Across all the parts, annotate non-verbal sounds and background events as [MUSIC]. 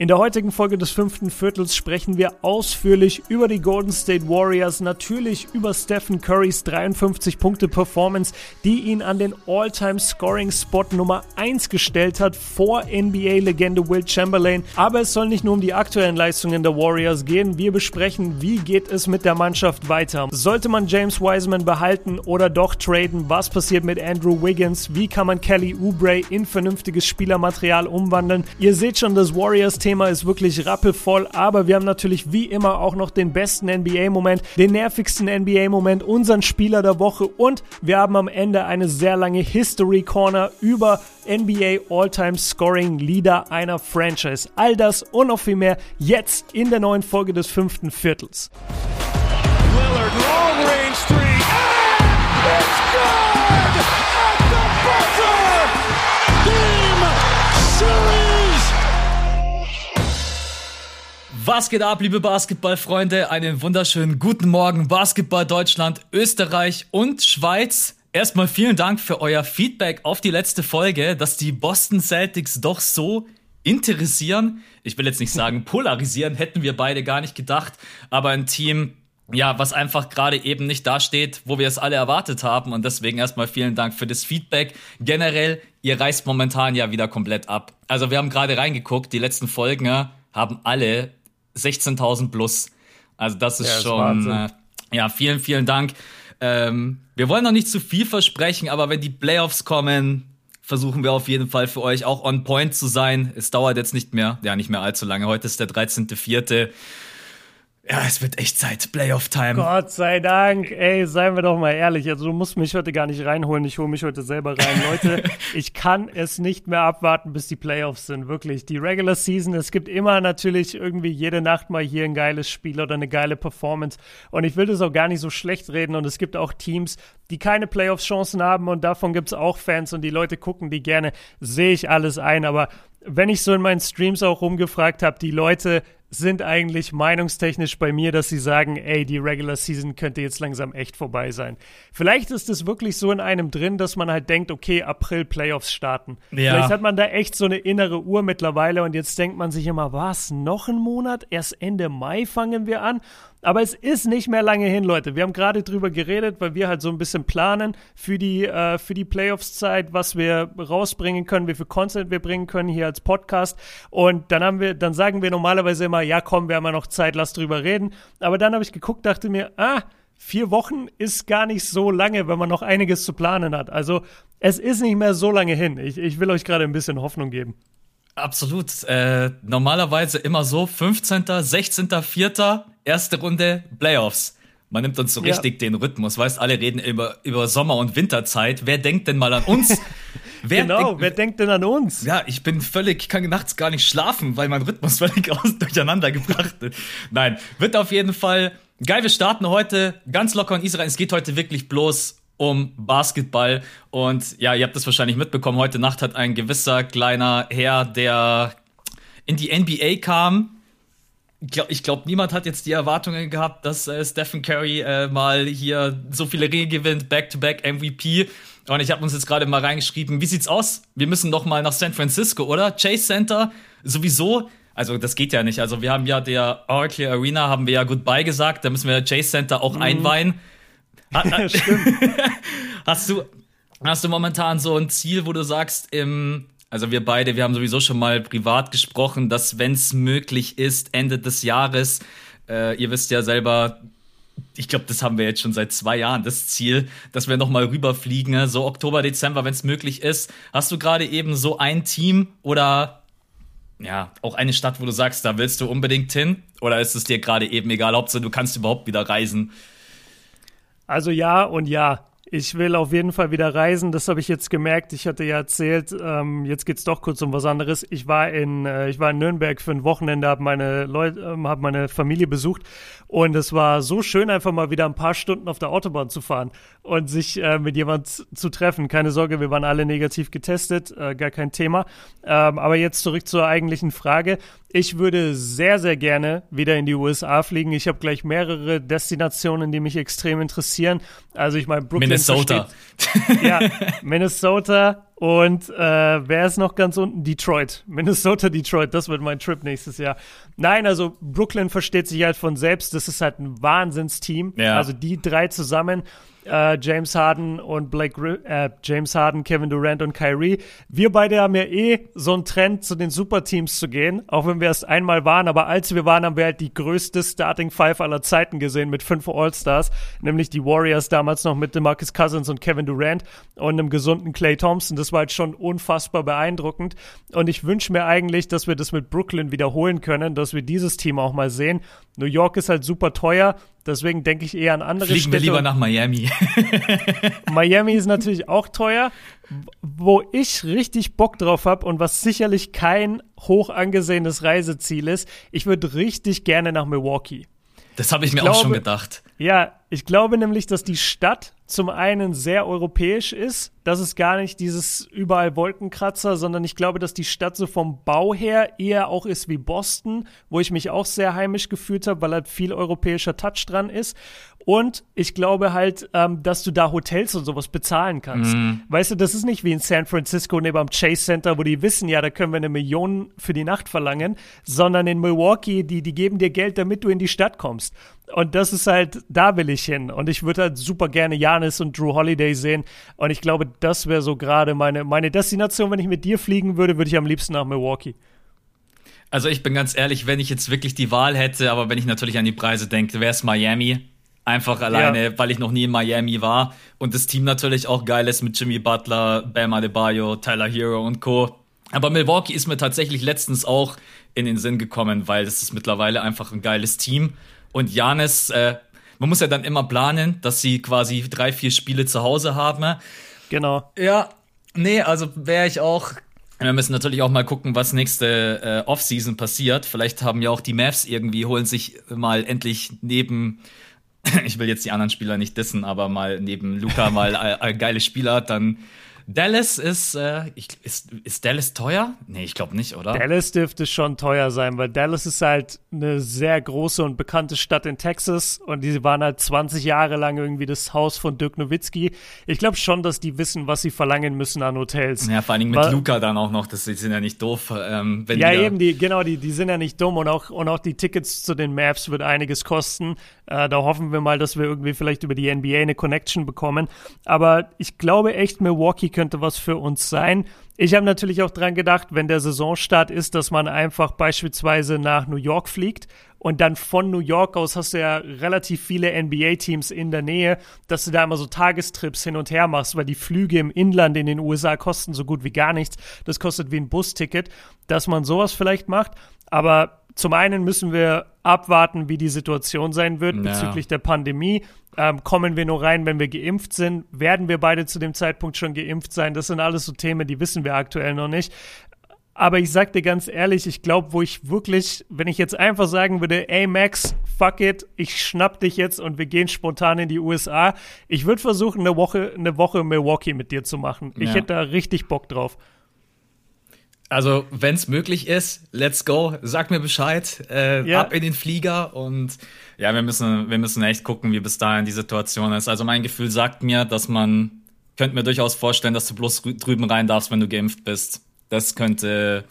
In der heutigen Folge des fünften Viertels sprechen wir ausführlich über die Golden State Warriors, natürlich über Stephen Currys 53 Punkte Performance, die ihn an den All-Time Scoring Spot Nummer 1 gestellt hat vor NBA-Legende Will Chamberlain. Aber es soll nicht nur um die aktuellen Leistungen der Warriors gehen. Wir besprechen, wie geht es mit der Mannschaft weiter. Sollte man James Wiseman behalten oder doch traden? Was passiert mit Andrew Wiggins? Wie kann man Kelly Oubre in vernünftiges Spielermaterial umwandeln? Ihr seht schon, das Warriors Thema ist wirklich rappelvoll, aber wir haben natürlich wie immer auch noch den besten NBA-Moment, den nervigsten NBA-Moment, unseren Spieler der Woche und wir haben am Ende eine sehr lange History Corner über NBA All-Time Scoring Leader einer Franchise. All das und noch viel mehr jetzt in der neuen Folge des fünften Viertels. Lillard, long range three, Was geht ab, liebe Basketballfreunde? Einen wunderschönen guten Morgen, Basketball Deutschland, Österreich und Schweiz. Erstmal vielen Dank für euer Feedback auf die letzte Folge, dass die Boston Celtics doch so interessieren. Ich will jetzt nicht [LAUGHS] sagen polarisieren, hätten wir beide gar nicht gedacht, aber ein Team, ja, was einfach gerade eben nicht dasteht, wo wir es alle erwartet haben. Und deswegen erstmal vielen Dank für das Feedback. Generell, ihr reißt momentan ja wieder komplett ab. Also wir haben gerade reingeguckt, die letzten Folgen ja, haben alle 16.000 plus. Also das ist ja, schon, äh, ja, vielen, vielen Dank. Ähm, wir wollen noch nicht zu viel versprechen, aber wenn die Playoffs kommen, versuchen wir auf jeden Fall für euch auch on point zu sein. Es dauert jetzt nicht mehr, ja, nicht mehr allzu lange. Heute ist der 13.04. Ja, es wird echt Zeit. Playoff-Time. Gott sei Dank. Ey, seien wir doch mal ehrlich. Also, du musst mich heute gar nicht reinholen. Ich hole mich heute selber rein. [LAUGHS] Leute, ich kann es nicht mehr abwarten, bis die Playoffs sind. Wirklich. Die Regular Season, es gibt immer natürlich irgendwie jede Nacht mal hier ein geiles Spiel oder eine geile Performance. Und ich will das auch gar nicht so schlecht reden. Und es gibt auch Teams, die keine Playoffs-Chancen haben. Und davon gibt es auch Fans. Und die Leute gucken die gerne. Sehe ich alles ein. Aber wenn ich so in meinen Streams auch rumgefragt habe, die Leute sind eigentlich meinungstechnisch bei mir, dass sie sagen, ey, die Regular Season könnte jetzt langsam echt vorbei sein. Vielleicht ist es wirklich so in einem drin, dass man halt denkt, okay, April Playoffs starten. Ja. Vielleicht hat man da echt so eine innere Uhr mittlerweile und jetzt denkt man sich immer, was, noch ein Monat? Erst Ende Mai fangen wir an? Aber es ist nicht mehr lange hin, Leute. Wir haben gerade drüber geredet, weil wir halt so ein bisschen planen für die, äh, für die Playoffs-Zeit, was wir rausbringen können, wie viel Content wir bringen können hier als Podcast. Und dann haben wir, dann sagen wir normalerweise immer, ja komm, wir haben ja noch Zeit, lass drüber reden. Aber dann habe ich geguckt, dachte mir, ah, vier Wochen ist gar nicht so lange, wenn man noch einiges zu planen hat. Also es ist nicht mehr so lange hin. Ich, ich will euch gerade ein bisschen Hoffnung geben. Absolut. Äh, normalerweise immer so 15., 16., 4., erste Runde Playoffs. Man nimmt uns so ja. richtig den Rhythmus, weißt, alle reden über, über Sommer- und Winterzeit. Wer denkt denn mal an uns? [LAUGHS] wer genau, denk, wer denkt denn an uns? Ja, ich bin völlig, ich kann nachts gar nicht schlafen, weil mein Rhythmus [LAUGHS] völlig aus, durcheinander gebracht ist. Nein, wird auf jeden Fall geil. Wir starten heute ganz locker in Israel. Es geht heute wirklich bloß um Basketball. Und ja, ihr habt es wahrscheinlich mitbekommen, heute Nacht hat ein gewisser kleiner Herr, der in die NBA kam. Ich glaube, glaub, niemand hat jetzt die Erwartungen gehabt, dass äh, Stephen Curry äh, mal hier so viele Ringe gewinnt, Back-to-Back -back MVP. Und ich habe uns jetzt gerade mal reingeschrieben, wie sieht's aus? Wir müssen noch mal nach San Francisco, oder? Chase Center sowieso. Also das geht ja nicht. Also wir haben ja der Oracle Arena haben wir ja Goodbye gesagt. Da müssen wir Chase Center auch mhm. einweihen. [LAUGHS] hast du, hast du momentan so ein Ziel, wo du sagst, im, also wir beide, wir haben sowieso schon mal privat gesprochen, dass wenn es möglich ist, Ende des Jahres, äh, ihr wisst ja selber, ich glaube, das haben wir jetzt schon seit zwei Jahren, das Ziel, dass wir nochmal rüberfliegen, ne? so Oktober, Dezember, wenn es möglich ist. Hast du gerade eben so ein Team oder ja, auch eine Stadt, wo du sagst, da willst du unbedingt hin? Oder ist es dir gerade eben egal, Hauptsache du kannst überhaupt wieder reisen? Also ja und ja. Ich will auf jeden Fall wieder reisen. Das habe ich jetzt gemerkt. Ich hatte ja erzählt, ähm, jetzt geht's doch kurz um was anderes. Ich war in, äh, ich war in Nürnberg für ein Wochenende, habe meine Leute, ähm, habe meine Familie besucht und es war so schön, einfach mal wieder ein paar Stunden auf der Autobahn zu fahren und sich äh, mit jemand zu treffen. Keine Sorge, wir waren alle negativ getestet, äh, gar kein Thema. Ähm, aber jetzt zurück zur eigentlichen Frage. Ich würde sehr, sehr gerne wieder in die USA fliegen. Ich habe gleich mehrere Destinationen, die mich extrem interessieren. Also ich meine, Brooklyn. Minnesota. Versteht, ja, Minnesota Und äh, wer ist noch ganz unten? Detroit. Minnesota, Detroit. Das wird mein Trip nächstes Jahr. Nein, also Brooklyn versteht sich halt von selbst. Das ist halt ein Wahnsinnsteam. Ja. Also die drei zusammen äh, James Harden und Blake, äh, James Harden, Kevin Durant und Kyrie. Wir beide haben ja eh so einen Trend, zu den Superteams zu gehen, auch wenn wir erst einmal waren. Aber als wir waren, haben wir halt die größte Starting Five aller Zeiten gesehen mit fünf All-Stars, nämlich die Warriors damals noch mit DeMarcus Cousins und Kevin Durant und einem gesunden Clay Thompson. Das war halt schon unfassbar beeindruckend. Und ich wünsche mir eigentlich, dass wir das mit Brooklyn wiederholen können, dass wir dieses Team auch mal sehen. New York ist halt super teuer. Deswegen denke ich eher an andere Fliegen Städte. wir lieber nach Miami. [LAUGHS] [LAUGHS] Miami ist natürlich auch teuer. Wo ich richtig Bock drauf habe und was sicherlich kein hoch angesehenes Reiseziel ist, ich würde richtig gerne nach Milwaukee. Das habe ich, ich, mir glaube, auch schon gedacht. Ja, ich glaube nämlich, dass die Stadt zum einen sehr europäisch ist, dass es gar nicht dieses überall Wolkenkratzer, sondern ich glaube, dass die Stadt so vom Bau her eher auch ist wie Boston, wo ich mich auch sehr heimisch gefühlt habe, weil halt viel europäischer Touch dran ist. Und ich glaube halt, ähm, dass du da Hotels und sowas bezahlen kannst. Mhm. Weißt du, das ist nicht wie in San Francisco neben am Chase Center, wo die wissen, ja, da können wir eine Million für die Nacht verlangen, sondern in Milwaukee, die, die geben dir Geld, damit du in die Stadt kommst. Und das ist halt, da will ich hin. Und ich würde halt super gerne Janis und Drew Holiday sehen. Und ich glaube, das wäre so gerade meine, meine Destination. Wenn ich mit dir fliegen würde, würde ich am liebsten nach Milwaukee. Also ich bin ganz ehrlich, wenn ich jetzt wirklich die Wahl hätte, aber wenn ich natürlich an die Preise denke, wäre es Miami. Einfach alleine, ja. weil ich noch nie in Miami war und das Team natürlich auch geil ist mit Jimmy Butler, Bam Adebayo, Tyler Hero und Co. Aber Milwaukee ist mir tatsächlich letztens auch in den Sinn gekommen, weil das ist mittlerweile einfach ein geiles Team. Und Janis, äh, man muss ja dann immer planen, dass sie quasi drei, vier Spiele zu Hause haben. Genau. Ja, nee, also wäre ich auch wir müssen natürlich auch mal gucken, was nächste äh, Offseason passiert. Vielleicht haben ja auch die Mavs irgendwie, holen sich mal endlich neben [LAUGHS] ich will jetzt die anderen Spieler nicht dissen, aber mal neben Luca mal ein geiles Spieler, dann Dallas ist, äh, ist, ist Dallas teuer? Nee, ich glaube nicht, oder? Dallas dürfte schon teuer sein, weil Dallas ist halt eine sehr große und bekannte Stadt in Texas und die waren halt 20 Jahre lang irgendwie das Haus von Dirk Nowitzki. Ich glaube schon, dass die wissen, was sie verlangen müssen an Hotels. Ja, vor allen Dingen mit weil, Luca dann auch noch, das, die sind ja nicht doof. Ähm, wenn ja, die eben, die, genau, die, die sind ja nicht dumm und auch, und auch die Tickets zu den Maps wird einiges kosten. Äh, da hoffen wir mal, dass wir irgendwie vielleicht über die NBA eine Connection bekommen. Aber ich glaube echt, Milwaukee könnte was für uns sein. Ich habe natürlich auch dran gedacht, wenn der Saisonstart ist, dass man einfach beispielsweise nach New York fliegt und dann von New York aus hast du ja relativ viele NBA-Teams in der Nähe, dass du da immer so Tagestrips hin und her machst, weil die Flüge im Inland in den USA kosten so gut wie gar nichts. Das kostet wie ein Busticket, dass man sowas vielleicht macht. Aber zum einen müssen wir abwarten, wie die Situation sein wird ja. bezüglich der Pandemie. Ähm, kommen wir nur rein, wenn wir geimpft sind? Werden wir beide zu dem Zeitpunkt schon geimpft sein? Das sind alles so Themen, die wissen wir aktuell noch nicht. Aber ich sag dir ganz ehrlich, ich glaube, wo ich wirklich, wenn ich jetzt einfach sagen würde, ey Max, fuck it, ich schnapp dich jetzt und wir gehen spontan in die USA. Ich würde versuchen, eine Woche, eine Woche Milwaukee mit dir zu machen. Ich ja. hätte da richtig Bock drauf. Also, wenn es möglich ist, let's go. Sag mir Bescheid. Äh, ja. Ab in den Flieger und ja, wir müssen, wir müssen echt gucken, wie bis dahin die Situation ist. Also mein Gefühl sagt mir, dass man könnte mir durchaus vorstellen, dass du bloß drüben rein darfst, wenn du geimpft bist. Das könnte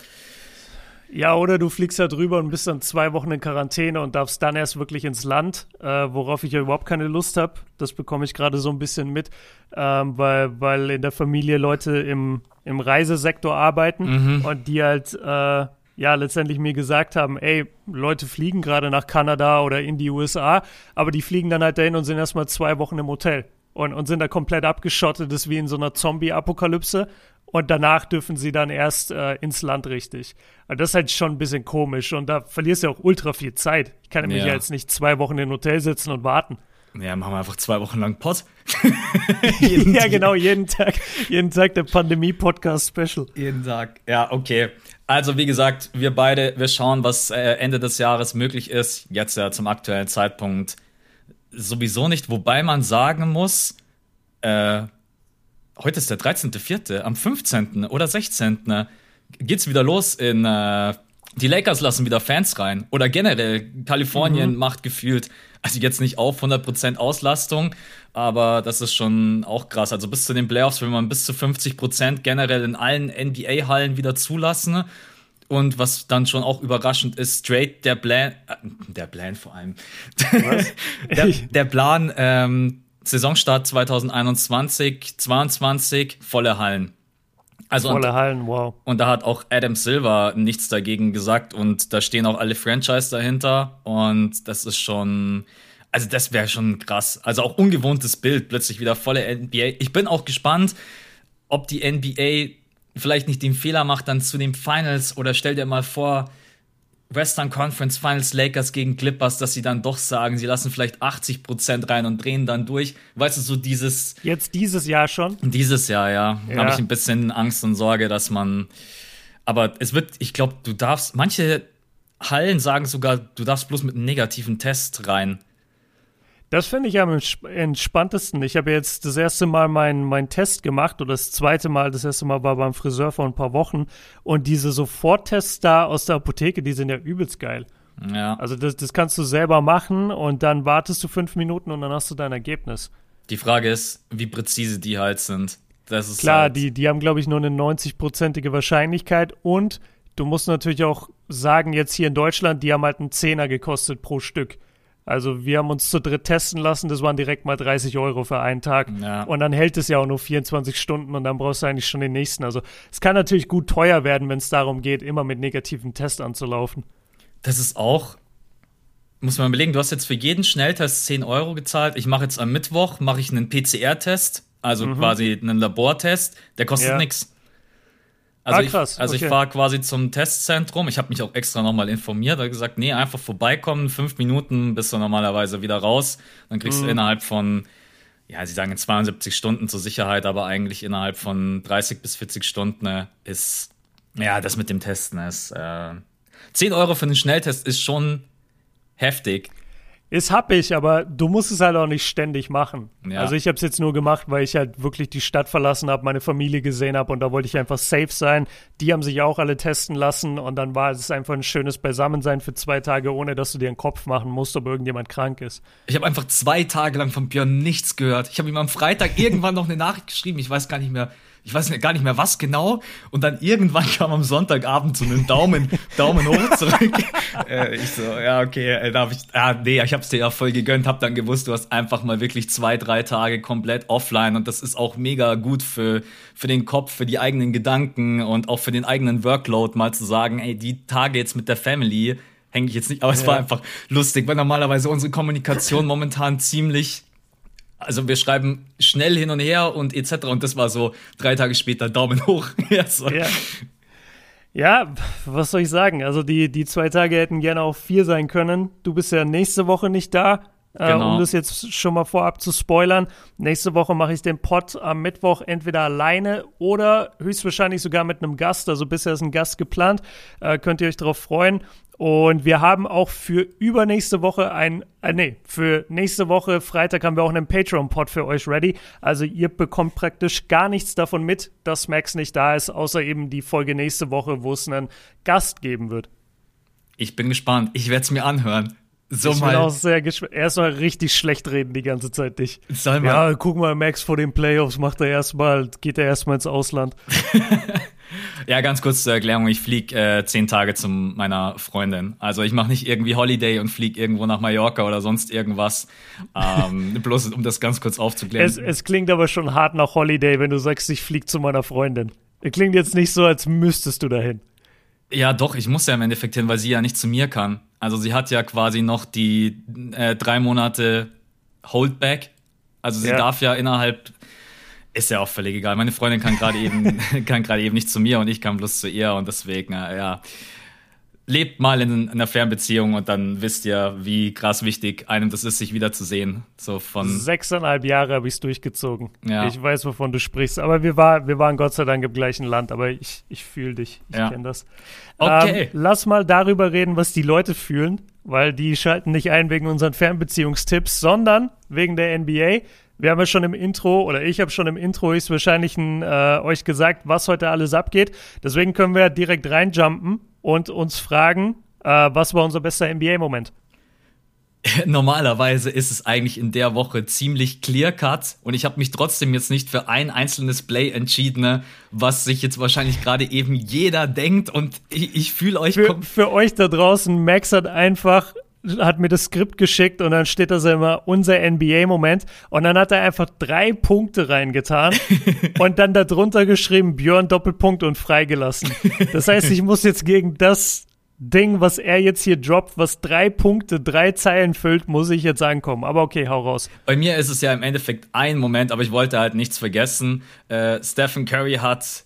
ja, oder du fliegst ja drüber und bist dann zwei Wochen in Quarantäne und darfst dann erst wirklich ins Land, äh, worauf ich ja überhaupt keine Lust habe. Das bekomme ich gerade so ein bisschen mit, ähm, weil, weil in der Familie Leute im, im Reisesektor arbeiten mhm. und die halt äh, ja letztendlich mir gesagt haben, ey, Leute fliegen gerade nach Kanada oder in die USA, aber die fliegen dann halt dahin und sind erstmal zwei Wochen im Hotel und, und sind da komplett abgeschottet, das ist wie in so einer Zombie-Apokalypse und danach dürfen sie dann erst äh, ins Land richtig. Also das ist halt schon ein bisschen komisch und da verlierst du auch ultra viel Zeit. Ich kann nämlich ja. jetzt nicht zwei Wochen im Hotel sitzen und warten. Ja, machen wir einfach zwei Wochen lang Pod. [LAUGHS] [LAUGHS] ja, genau, jeden Tag, jeden Tag der Pandemie-Podcast-Special. Jeden Tag, ja, okay. Also, wie gesagt, wir beide, wir schauen, was äh, Ende des Jahres möglich ist. Jetzt ja zum aktuellen Zeitpunkt sowieso nicht, wobei man sagen muss, äh, heute ist der 13.04., am 15. oder 16. geht's wieder los in äh, die Lakers lassen wieder Fans rein. Oder generell, Kalifornien mhm. macht gefühlt, also jetzt nicht auf 100% Auslastung, aber das ist schon auch krass. Also bis zu den Playoffs will man bis zu 50% generell in allen NBA-Hallen wieder zulassen. Und was dann schon auch überraschend ist, straight der Plan, äh, der Plan vor allem, [LAUGHS] der, der, Plan, ähm, Saisonstart 2021, 22, volle Hallen. Also Volle und, Hallen, wow. Und da hat auch Adam Silver nichts dagegen gesagt und da stehen auch alle Franchise dahinter und das ist schon, also das wäre schon krass. Also auch ungewohntes Bild, plötzlich wieder volle NBA. Ich bin auch gespannt, ob die NBA vielleicht nicht den Fehler macht dann zu den Finals oder stell dir mal vor, Western Conference Finals Lakers gegen Clippers, dass sie dann doch sagen, sie lassen vielleicht 80 Prozent rein und drehen dann durch. Weißt du, so dieses. Jetzt dieses Jahr schon? Dieses Jahr, ja. ja. Habe ich ein bisschen Angst und Sorge, dass man. Aber es wird, ich glaube, du darfst, manche Hallen sagen sogar, du darfst bloß mit einem negativen Test rein. Das finde ich am entspanntesten. Ich habe jetzt das erste Mal meinen mein Test gemacht oder das zweite Mal, das erste Mal war beim Friseur vor ein paar Wochen und diese Soforttests da aus der Apotheke, die sind ja übelst geil. Ja. Also das, das kannst du selber machen und dann wartest du fünf Minuten und dann hast du dein Ergebnis. Die Frage ist, wie präzise die halt sind. Das ist Klar, halt die, die haben, glaube ich, nur eine 90-prozentige Wahrscheinlichkeit und du musst natürlich auch sagen, jetzt hier in Deutschland, die haben halt einen Zehner gekostet pro Stück. Also wir haben uns zu dritt testen lassen, das waren direkt mal 30 Euro für einen Tag. Ja. Und dann hält es ja auch nur 24 Stunden und dann brauchst du eigentlich schon den nächsten. Also es kann natürlich gut teuer werden, wenn es darum geht, immer mit negativen Test anzulaufen. Das ist auch, muss man überlegen, du hast jetzt für jeden Schnelltest 10 Euro gezahlt. Ich mache jetzt am Mittwoch, mache ich einen PCR-Test, also mhm. quasi einen Labortest, der kostet ja. nichts. Also, ah, krass. ich, also okay. ich fahre quasi zum Testzentrum. Ich habe mich auch extra nochmal informiert. Da gesagt, nee, einfach vorbeikommen, fünf Minuten bist du normalerweise wieder raus. Dann kriegst mhm. du innerhalb von, ja, sie sagen 72 Stunden zur Sicherheit, aber eigentlich innerhalb von 30 bis 40 Stunden ne, ist, ja, das mit dem Testen ist, äh, 10 Euro für einen Schnelltest ist schon heftig. Ist hab ich, aber du musst es halt auch nicht ständig machen. Ja. Also ich habe es jetzt nur gemacht, weil ich halt wirklich die Stadt verlassen habe, meine Familie gesehen habe und da wollte ich einfach safe sein. Die haben sich auch alle testen lassen und dann war es einfach ein schönes Beisammensein für zwei Tage, ohne dass du dir einen Kopf machen musst, ob irgendjemand krank ist. Ich habe einfach zwei Tage lang von Björn nichts gehört. Ich habe ihm am Freitag irgendwann noch eine Nachricht geschrieben, ich weiß gar nicht mehr, ich weiß gar nicht mehr was genau. Und dann irgendwann [LAUGHS] kam am Sonntagabend so einen Daumen, Daumen hoch zurück. [LAUGHS] äh, ich so, ja, okay, äh, darf ich, ah, nee, ich hab's dir ja voll gegönnt, hab dann gewusst, du hast einfach mal wirklich zwei, drei Tage komplett offline und das ist auch mega gut für, für den Kopf, für die eigenen Gedanken und auch für den eigenen Workload mal zu sagen, ey, die Tage jetzt mit der Family hänge ich jetzt nicht, aber es ja. war einfach lustig, weil normalerweise unsere Kommunikation momentan ziemlich also wir schreiben schnell hin und her und etc. Und das war so drei Tage später Daumen hoch. [LAUGHS] ja, so. ja. ja, was soll ich sagen? Also die, die zwei Tage hätten gerne auch vier sein können. Du bist ja nächste Woche nicht da. Äh, genau. um das jetzt schon mal vorab zu spoilern. Nächste Woche mache ich den Pod am Mittwoch entweder alleine oder höchstwahrscheinlich sogar mit einem Gast. Also bisher ist ein Gast geplant. Äh, könnt ihr euch darauf freuen. Und wir haben auch für übernächste Woche ein, äh, nee, für nächste Woche Freitag haben wir auch einen Patreon-Pod für euch ready. Also ihr bekommt praktisch gar nichts davon mit, dass Max nicht da ist, außer eben die Folge nächste Woche, wo es einen Gast geben wird. Ich bin gespannt. Ich werde es mir anhören. So ich mal. bin auch sehr gespannt. Erstmal richtig schlecht reden die ganze Zeit dich. Ja, guck mal, Max vor den Playoffs macht er erstmal, geht er erstmal ins Ausland. [LAUGHS] ja, ganz kurz zur Erklärung. Ich fliege äh, zehn Tage zu meiner Freundin. Also ich mache nicht irgendwie Holiday und fliege irgendwo nach Mallorca oder sonst irgendwas. Ähm, [LAUGHS] bloß um das ganz kurz aufzuklären. Es, es klingt aber schon hart nach Holiday, wenn du sagst, ich fliege zu meiner Freundin. Es klingt jetzt nicht so, als müsstest du dahin. Ja, doch, ich muss ja im Endeffekt hin, weil sie ja nicht zu mir kann. Also sie hat ja quasi noch die äh, drei Monate Holdback. Also sie ja. darf ja innerhalb, ist ja auch völlig egal. Meine Freundin kann gerade eben, [LAUGHS] kann gerade eben nicht zu mir und ich kann bloß zu ihr und deswegen, äh, ja lebt mal in, in, einer Fernbeziehung und dann wisst ihr, wie krass wichtig einem das ist, sich wiederzusehen. So von sechseinhalb Jahre habe ich es durchgezogen. Ja. Ich weiß, wovon du sprichst. Aber wir, war, wir waren Gott sei Dank im gleichen Land. Aber ich, ich fühle dich. Ich ja. kenne das. Okay. Ähm, lass mal darüber reden, was die Leute fühlen, weil die schalten nicht ein wegen unseren Fernbeziehungstipps, sondern wegen der NBA. Wir haben ja schon im Intro, oder ich habe schon im Intro höchstwahrscheinlich äh, euch gesagt, was heute alles abgeht. Deswegen können wir direkt reinjumpen und uns fragen, äh, was war unser bester NBA-Moment? [LAUGHS] Normalerweise ist es eigentlich in der Woche ziemlich clear-cut und ich habe mich trotzdem jetzt nicht für ein einzelnes Play entschieden, ne, was sich jetzt wahrscheinlich gerade eben jeder denkt und ich, ich fühle euch. Für, für euch da draußen, Max hat einfach hat mir das Skript geschickt und dann steht da so immer unser NBA-Moment und dann hat er einfach drei Punkte reingetan [LAUGHS] und dann darunter geschrieben Björn Doppelpunkt und freigelassen. Das heißt, ich muss jetzt gegen das Ding, was er jetzt hier droppt, was drei Punkte, drei Zeilen füllt, muss ich jetzt ankommen. Aber okay, hau raus. Bei mir ist es ja im Endeffekt ein Moment, aber ich wollte halt nichts vergessen. Äh, Stephen Curry hat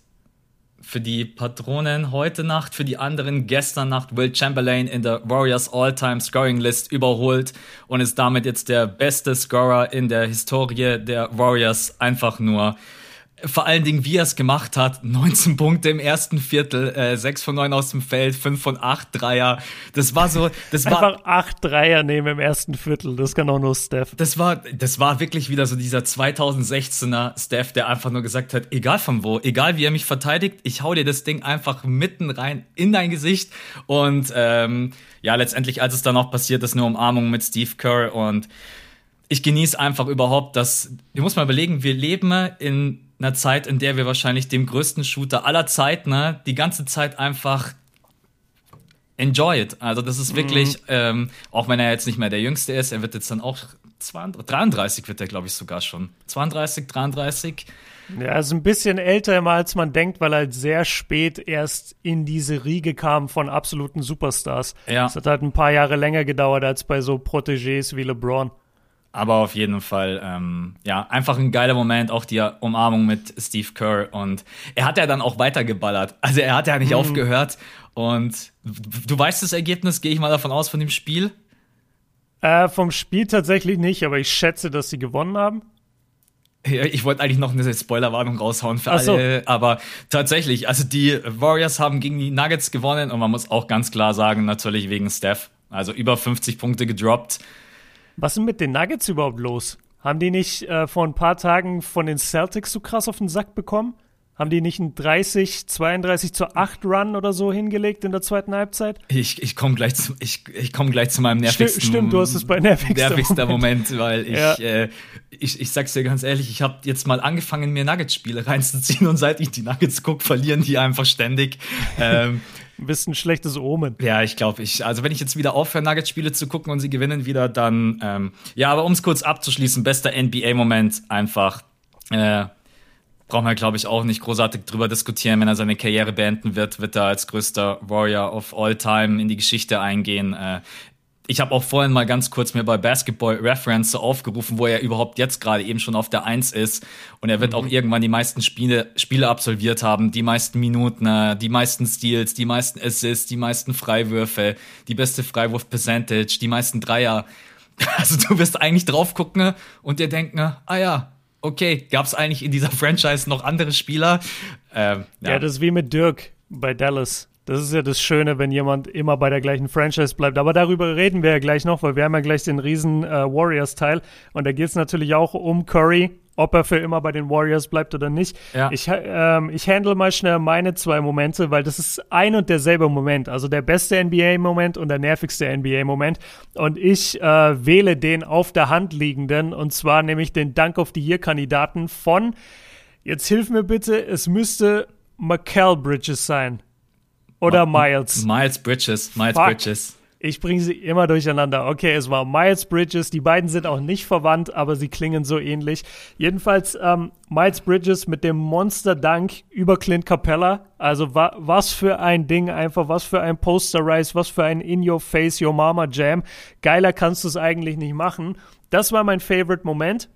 für die Patronen heute Nacht, für die anderen gestern Nacht Will Chamberlain in der Warriors All-Time Scoring List überholt und ist damit jetzt der beste Scorer in der Historie der Warriors. Einfach nur vor allen Dingen, wie er es gemacht hat. 19 Punkte im ersten Viertel, äh, 6 von 9 aus dem Feld, 5 von 8 Dreier. Das war so, das Einfach war. 8 Dreier nehmen im ersten Viertel, das kann auch nur Steph. Das war, das war wirklich wieder so dieser 2016er Steph, der einfach nur gesagt hat, egal von wo, egal wie er mich verteidigt, ich hau dir das Ding einfach mitten rein in dein Gesicht. Und ähm, ja, letztendlich, als es dann auch passiert ist, eine Umarmung mit Steve Kerr und ich genieße einfach überhaupt, dass, ich muss mal überlegen, wir leben in einer Zeit, in der wir wahrscheinlich dem größten Shooter aller Zeiten ne, die ganze Zeit einfach enjoy it. Also das ist wirklich, mhm. ähm, auch wenn er jetzt nicht mehr der Jüngste ist, er wird jetzt dann auch 32, 33 wird er, glaube ich, sogar schon. 32, 33. Ja, er ist ein bisschen älter immer, als man denkt, weil er halt sehr spät erst in diese Riege kam von absoluten Superstars. Ja. Es hat halt ein paar Jahre länger gedauert als bei so Protégés wie LeBron. Aber auf jeden Fall, ähm, ja, einfach ein geiler Moment, auch die Umarmung mit Steve Kerr. Und er hat ja dann auch weitergeballert. Also er hat ja nicht mhm. aufgehört. Und du weißt das Ergebnis, gehe ich mal davon aus, von dem Spiel? Äh, vom Spiel tatsächlich nicht, aber ich schätze, dass sie gewonnen haben. Ich wollte eigentlich noch eine Spoilerwarnung raushauen für so. alle, aber tatsächlich, also die Warriors haben gegen die Nuggets gewonnen und man muss auch ganz klar sagen, natürlich wegen Steph. Also über 50 Punkte gedroppt. Was ist mit den Nuggets überhaupt los? Haben die nicht äh, vor ein paar Tagen von den Celtics so krass auf den Sack bekommen? Haben die nicht einen 30, 32 zu 8 Run oder so hingelegt in der zweiten Halbzeit? Ich, ich komme gleich, zu, ich, ich komm gleich zu meinem nervigsten Stimmt, stimmt du hast es bei nervigster, nervigster Moment. Moment. weil ich, ja. äh, ich, ich sag's dir ganz ehrlich, ich habe jetzt mal angefangen, mir Nuggets-Spiele reinzuziehen und seit ich die Nuggets gucke, verlieren die einfach ständig. ähm, ein schlechtes Omen. Ja, ich glaube, ich, also wenn ich jetzt wieder aufhöre, Nuggets-Spiele zu gucken und sie gewinnen wieder, dann, ähm, ja, aber um es kurz abzuschließen, bester NBA-Moment einfach, äh, brauchen wir, glaube ich, auch nicht großartig drüber diskutieren. Wenn er seine Karriere beenden wird, wird er als größter Warrior of all time in die Geschichte eingehen. Äh, ich habe auch vorhin mal ganz kurz mir bei Basketball Reference aufgerufen, wo er überhaupt jetzt gerade eben schon auf der Eins ist. Und er wird mhm. auch irgendwann die meisten Spiele, Spiele absolviert haben, die meisten Minuten, äh, die meisten Steals, die meisten Assists, die meisten Freiwürfe, die beste Freiwurf-Percentage, die meisten Dreier. [LAUGHS] Also du wirst eigentlich drauf gucken und dir denken, ah ja, okay, gab es eigentlich in dieser Franchise noch andere Spieler? Ähm, ja. ja, das ist wie mit Dirk bei Dallas. Das ist ja das Schöne, wenn jemand immer bei der gleichen Franchise bleibt. Aber darüber reden wir ja gleich noch, weil wir haben ja gleich den riesen äh, Warriors-Teil. Und da geht es natürlich auch um Curry, ob er für immer bei den Warriors bleibt oder nicht. Ja. Ich, ähm, ich handle mal schnell meine zwei Momente, weil das ist ein und derselbe Moment. Also der beste NBA-Moment und der nervigste NBA-Moment. Und ich äh, wähle den auf der Hand liegenden, und zwar nämlich den Dank of the Year-Kandidaten von, jetzt hilf mir bitte, es müsste Michael Bridges sein. Oder Miles? Miles Bridges. Miles Fuck. Bridges. Ich bringe sie immer durcheinander. Okay, es war Miles Bridges. Die beiden sind auch nicht verwandt, aber sie klingen so ähnlich. Jedenfalls ähm, Miles Bridges mit dem Monster-Dank über Clint Capella. Also wa was für ein Ding, einfach was für ein Posterize, was für ein In-Your-Face, Your Mama Jam. Geiler kannst du es eigentlich nicht machen. Das war mein Favorite-Moment.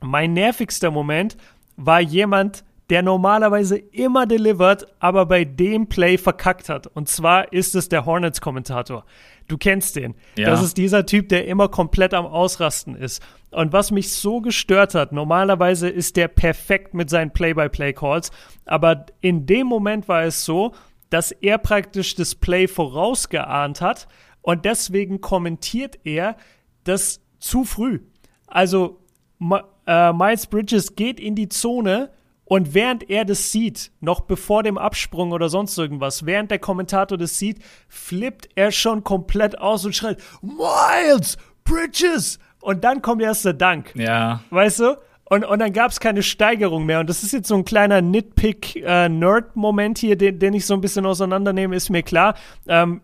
Mein nervigster Moment war jemand, der normalerweise immer delivert, aber bei dem Play verkackt hat. Und zwar ist es der Hornets-Kommentator. Du kennst den. Ja. Das ist dieser Typ, der immer komplett am Ausrasten ist. Und was mich so gestört hat, normalerweise ist der perfekt mit seinen Play-by-Play-Calls, aber in dem Moment war es so, dass er praktisch das Play vorausgeahnt hat und deswegen kommentiert er das zu früh. Also äh, Miles Bridges geht in die Zone Und während er das sieht, noch bevor dem Absprung oder sonst irgendwas, während der Kommentator das sieht, flippt er schon komplett aus und schreit, Miles, Bridges! Und dann kommt erst der Dank. Ja. Weißt du? Und, und dann gab es keine Steigerung mehr. Und das ist jetzt so ein kleiner Nitpick-Nerd-Moment äh, hier, den, den ich so ein bisschen auseinandernehme, ist mir klar. Ähm,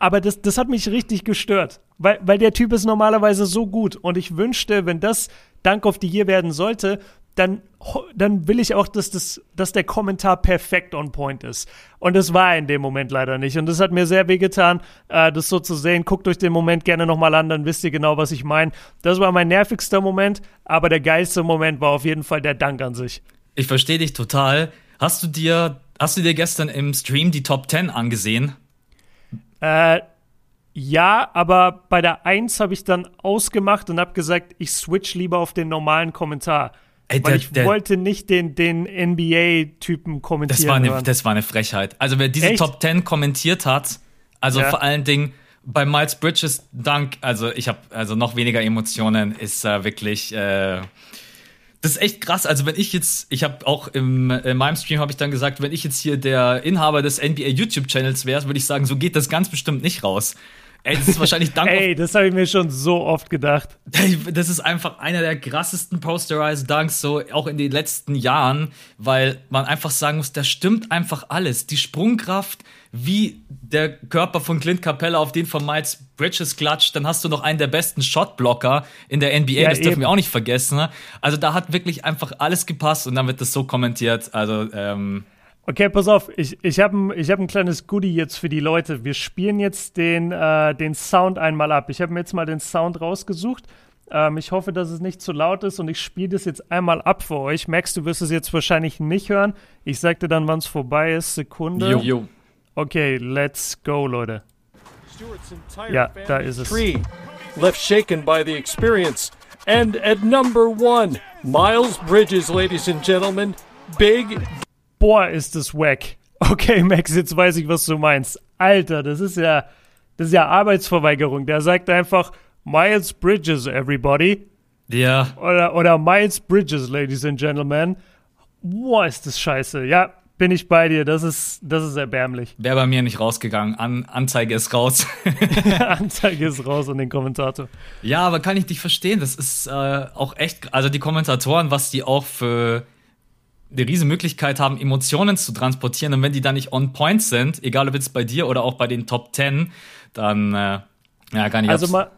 aber das, das hat mich richtig gestört, weil, weil der Typ ist normalerweise so gut. Und ich wünschte, wenn das Dank auf die Year werden sollte, dann, dann will ich auch, dass, das, dass der Kommentar perfekt on point ist. Und das war in dem Moment leider nicht. Und das hat mir sehr wehgetan, äh, das so zu sehen. Guckt euch den Moment gerne nochmal an, dann wisst ihr genau, was ich meine. Das war mein nervigster Moment, aber der geilste Moment war auf jeden Fall der Dank an sich. Ich verstehe dich total. Hast du dir, hast du dir gestern im Stream die Top 10 angesehen? Äh, ja, aber bei der 1 habe ich dann ausgemacht und habe gesagt, ich switch lieber auf den normalen Kommentar. Ey, Weil der, ich der, wollte nicht den, den NBA-Typen kommentieren. Das war, eine, das war eine Frechheit. Also wer diese Echt? Top 10 kommentiert hat, also ja. vor allen Dingen bei Miles Bridges Dank, also ich habe also noch weniger Emotionen, ist äh, wirklich äh, das ist echt krass. Also wenn ich jetzt, ich habe auch im, in meinem Stream habe ich dann gesagt, wenn ich jetzt hier der Inhaber des NBA YouTube Channels wäre, würde ich sagen, so geht das ganz bestimmt nicht raus. Ey, das ist wahrscheinlich dank. Ey, das habe ich mir schon so oft gedacht. Das ist einfach einer der krassesten Posterized Dunks, so auch in den letzten Jahren, weil man einfach sagen muss, da stimmt einfach alles. Die Sprungkraft, wie der Körper von Clint Capella auf den von Miles Bridges klatscht, dann hast du noch einen der besten Shotblocker in der NBA, ja, das dürfen eben. wir auch nicht vergessen. Ne? Also da hat wirklich einfach alles gepasst und dann wird das so kommentiert. Also, ähm, Okay, pass auf, ich, ich habe ein, hab ein kleines Goodie jetzt für die Leute. Wir spielen jetzt den, äh, den Sound einmal ab. Ich habe mir jetzt mal den Sound rausgesucht. Ähm, ich hoffe, dass es nicht zu laut ist und ich spiele das jetzt einmal ab für euch. Max, du wirst es jetzt wahrscheinlich nicht hören. Ich sag dir dann, wann es vorbei ist. Sekunde. Jo. jo. Okay, let's go, Leute. Ja, da ist es. Three, left shaken by the experience. And at number one, Miles Bridges, ladies and gentlemen. Big boah, ist das wack. [LAUGHS] Okay, Max, jetzt weiß ich, was du meinst. Alter, das ist ja, das ist ja Arbeitsverweigerung. Der sagt einfach Miles Bridges, everybody. Ja. Oder, oder Miles Bridges, ladies and gentlemen. Boah, ist das scheiße. Ja, bin ich bei dir. Das ist, das ist erbärmlich. Wäre bei mir nicht rausgegangen. An, Anzeige ist raus. [LAUGHS] [LAUGHS] Anzeige ist raus an den Kommentator. Ja, aber kann ich dich verstehen. Das ist äh, auch echt, also die Kommentatoren, was die auch für eine riesen Möglichkeit haben, Emotionen zu transportieren. Und wenn die dann nicht on point sind, egal ob jetzt bei dir oder auch bei den Top 10, dann äh, ja, gar nicht. Also mal,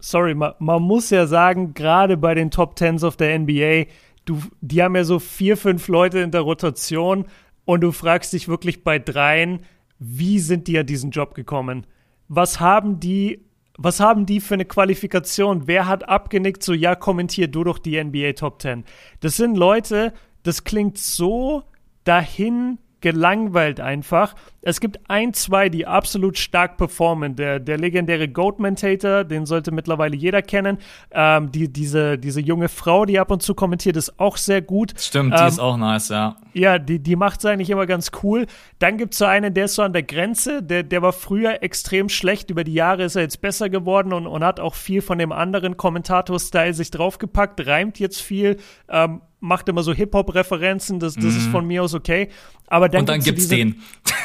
sorry, man, man muss ja sagen, gerade bei den Top 10s of der NBA, du, die haben ja so vier, fünf Leute in der Rotation und du fragst dich wirklich bei dreien, wie sind die an diesen Job gekommen? Was haben die was haben die für eine Qualifikation? Wer hat abgenickt, so ja, kommentier du doch die NBA Top 10? Das sind Leute, das klingt so dahin gelangweilt einfach. Es gibt ein, zwei, die absolut stark performen. Der, der legendäre Goatmentator, den sollte mittlerweile jeder kennen. Ähm, die, diese, diese junge Frau, die ab und zu kommentiert, ist auch sehr gut. Stimmt, die ähm, ist auch nice, ja. Ja, die, die macht es eigentlich immer ganz cool. Dann gibt es so einen, der ist so an der Grenze. Der, der war früher extrem schlecht. Über die Jahre ist er jetzt besser geworden und, und hat auch viel von dem anderen Kommentator-Style sich draufgepackt, reimt jetzt viel. Ähm, macht immer so Hip-Hop-Referenzen, das, das mm. ist mhm. von mir aus okay. Aber dann und dann gibt's, gibt's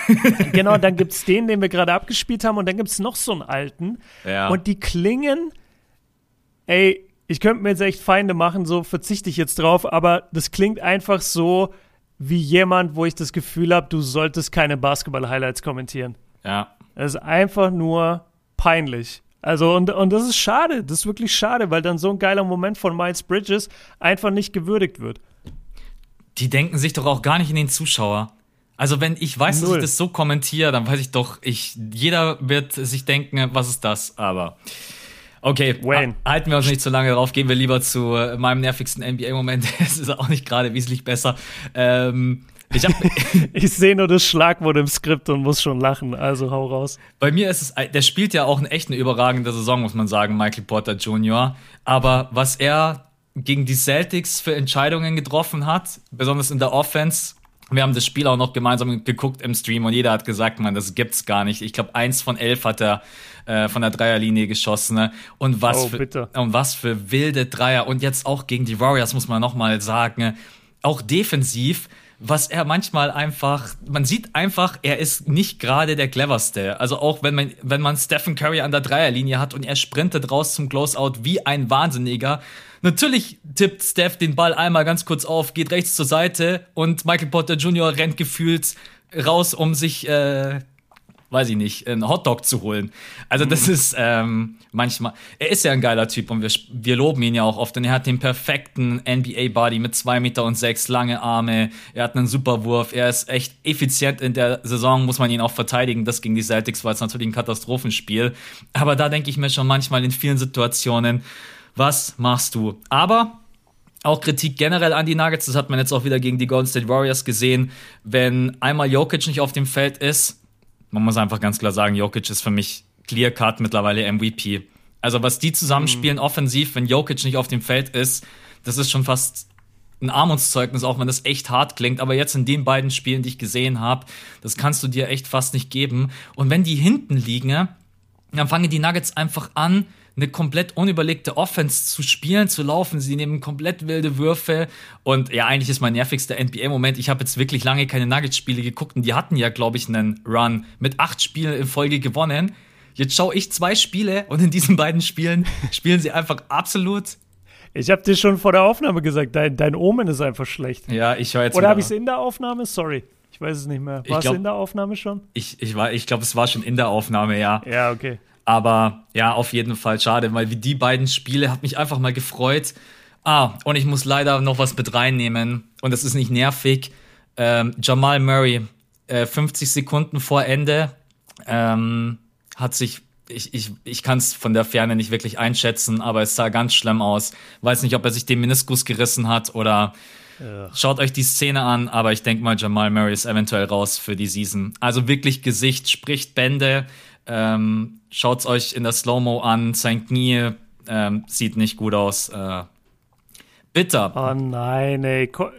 den. Genau, dann gibt's den, den wir gerade abgespielt haben, und dann gibt's noch so einen alten. Ja. Und die klingen, ey, ich könnte mir jetzt echt Feinde machen, so verzichte ich jetzt drauf, aber das klingt einfach so wie jemand, wo ich das Gefühl habe, du solltest keine Basketball-Highlights kommentieren. Ja. Es ist einfach nur peinlich. Also, und, und das ist schade, das ist wirklich schade, weil dann so ein geiler Moment von Miles Bridges einfach nicht gewürdigt wird. Die denken sich doch auch gar nicht in den Zuschauer. Also, wenn ich weiß, Null. dass ich das so kommentiere, dann weiß ich doch, ich, jeder wird sich denken, was ist das? Aber. Okay, Wayne. halten wir uns nicht zu lange drauf, gehen wir lieber zu äh, meinem nervigsten NBA-Moment. [LAUGHS] Es ist auch nicht gerade wesentlich besser. Ähm, ich, [LAUGHS] ich sehe nur das Schlagwort im Skript und muss schon lachen, also hau raus. Bei mir ist es, der spielt ja auch eine echt eine überragende Saison, muss man sagen, Michael Porter Jr. Aber was er gegen die Celtics für Entscheidungen getroffen hat, besonders in der Offense, wir haben das Spiel auch noch gemeinsam geguckt im Stream und jeder hat gesagt, man, das gibt's gar nicht. Ich glaube, eins von elf hat er äh, von der Dreierlinie geschossen. Ne? Und was oh, für und was für wilde Dreier. Und jetzt auch gegen die Warriors muss man noch mal sagen auch defensiv, was er manchmal einfach, man sieht einfach, er ist nicht gerade der cleverste. Also auch wenn man, wenn man Stephen Curry an der Dreierlinie hat und er sprintet raus zum Closeout wie ein Wahnsinniger. Natürlich tippt Steph den Ball einmal ganz kurz auf, geht rechts zur Seite und Michael Potter Jr. rennt gefühlt raus, um sich äh, weiß ich nicht, einen Hotdog zu holen. Also das mhm. ist ähm, manchmal, er ist ja ein geiler Typ und wir, wir loben ihn ja auch oft. Und er hat den perfekten NBA-Body mit zwei Meter und sechs, lange Arme, er hat einen super Wurf, er ist echt effizient in der Saison, muss man ihn auch verteidigen. Das gegen die Celtics war jetzt natürlich ein Katastrophenspiel. Aber da denke ich mir schon manchmal in vielen Situationen, was machst du? Aber auch Kritik generell an die Nuggets, das hat man jetzt auch wieder gegen die Golden State Warriors gesehen. Wenn einmal Jokic nicht auf dem Feld ist, man muss einfach ganz klar sagen, Jokic ist für mich clear cut mittlerweile MVP. Also was die zusammenspielen mhm. offensiv, wenn Jokic nicht auf dem Feld ist, das ist schon fast ein Armutszeugnis, auch wenn das echt hart klingt. Aber jetzt in den beiden Spielen, die ich gesehen habe, das kannst du dir echt fast nicht geben. Und wenn die hinten liegen, dann fangen die Nuggets einfach an, eine komplett unüberlegte Offense zu spielen, zu laufen. Sie nehmen komplett wilde Würfe. Und ja, eigentlich ist mein nervigster NBA-Moment. Ich habe jetzt wirklich lange keine Nuggets-Spiele geguckt und die hatten ja, glaube ich, einen Run mit acht Spielen in Folge gewonnen. Jetzt schaue ich zwei Spiele und in diesen beiden Spielen [LAUGHS] spielen sie einfach absolut ich habe dir schon vor der Aufnahme gesagt, dein, dein Omen ist einfach schlecht. Ja, ich höre jetzt. Oder habe ich es in der Aufnahme? Sorry. Ich weiß es nicht mehr. War es in der Aufnahme schon? Ich, ich, ich glaube, es war schon in der Aufnahme, ja. Ja, okay. Aber ja, auf jeden Fall schade, weil wie die beiden Spiele hat mich einfach mal gefreut. Ah, und ich muss leider noch was mit reinnehmen. Und das ist nicht nervig. Ähm, Jamal Murray, äh, 50 Sekunden vor Ende, ähm, hat sich, ich, ich, ich kann es von der Ferne nicht wirklich einschätzen, aber es sah ganz schlimm aus. Weiß nicht, ob er sich den Meniskus gerissen hat oder ja. Schaut euch die Szene an, aber ich denke mal, Jamal Murray ist eventuell raus für die Season. Also wirklich Gesicht spricht Bände. Ähm, Schaut es euch in der Slow-Mo an. Sein Knie ähm, sieht nicht gut aus. Äh, bitter. Oh nein, ey. Ko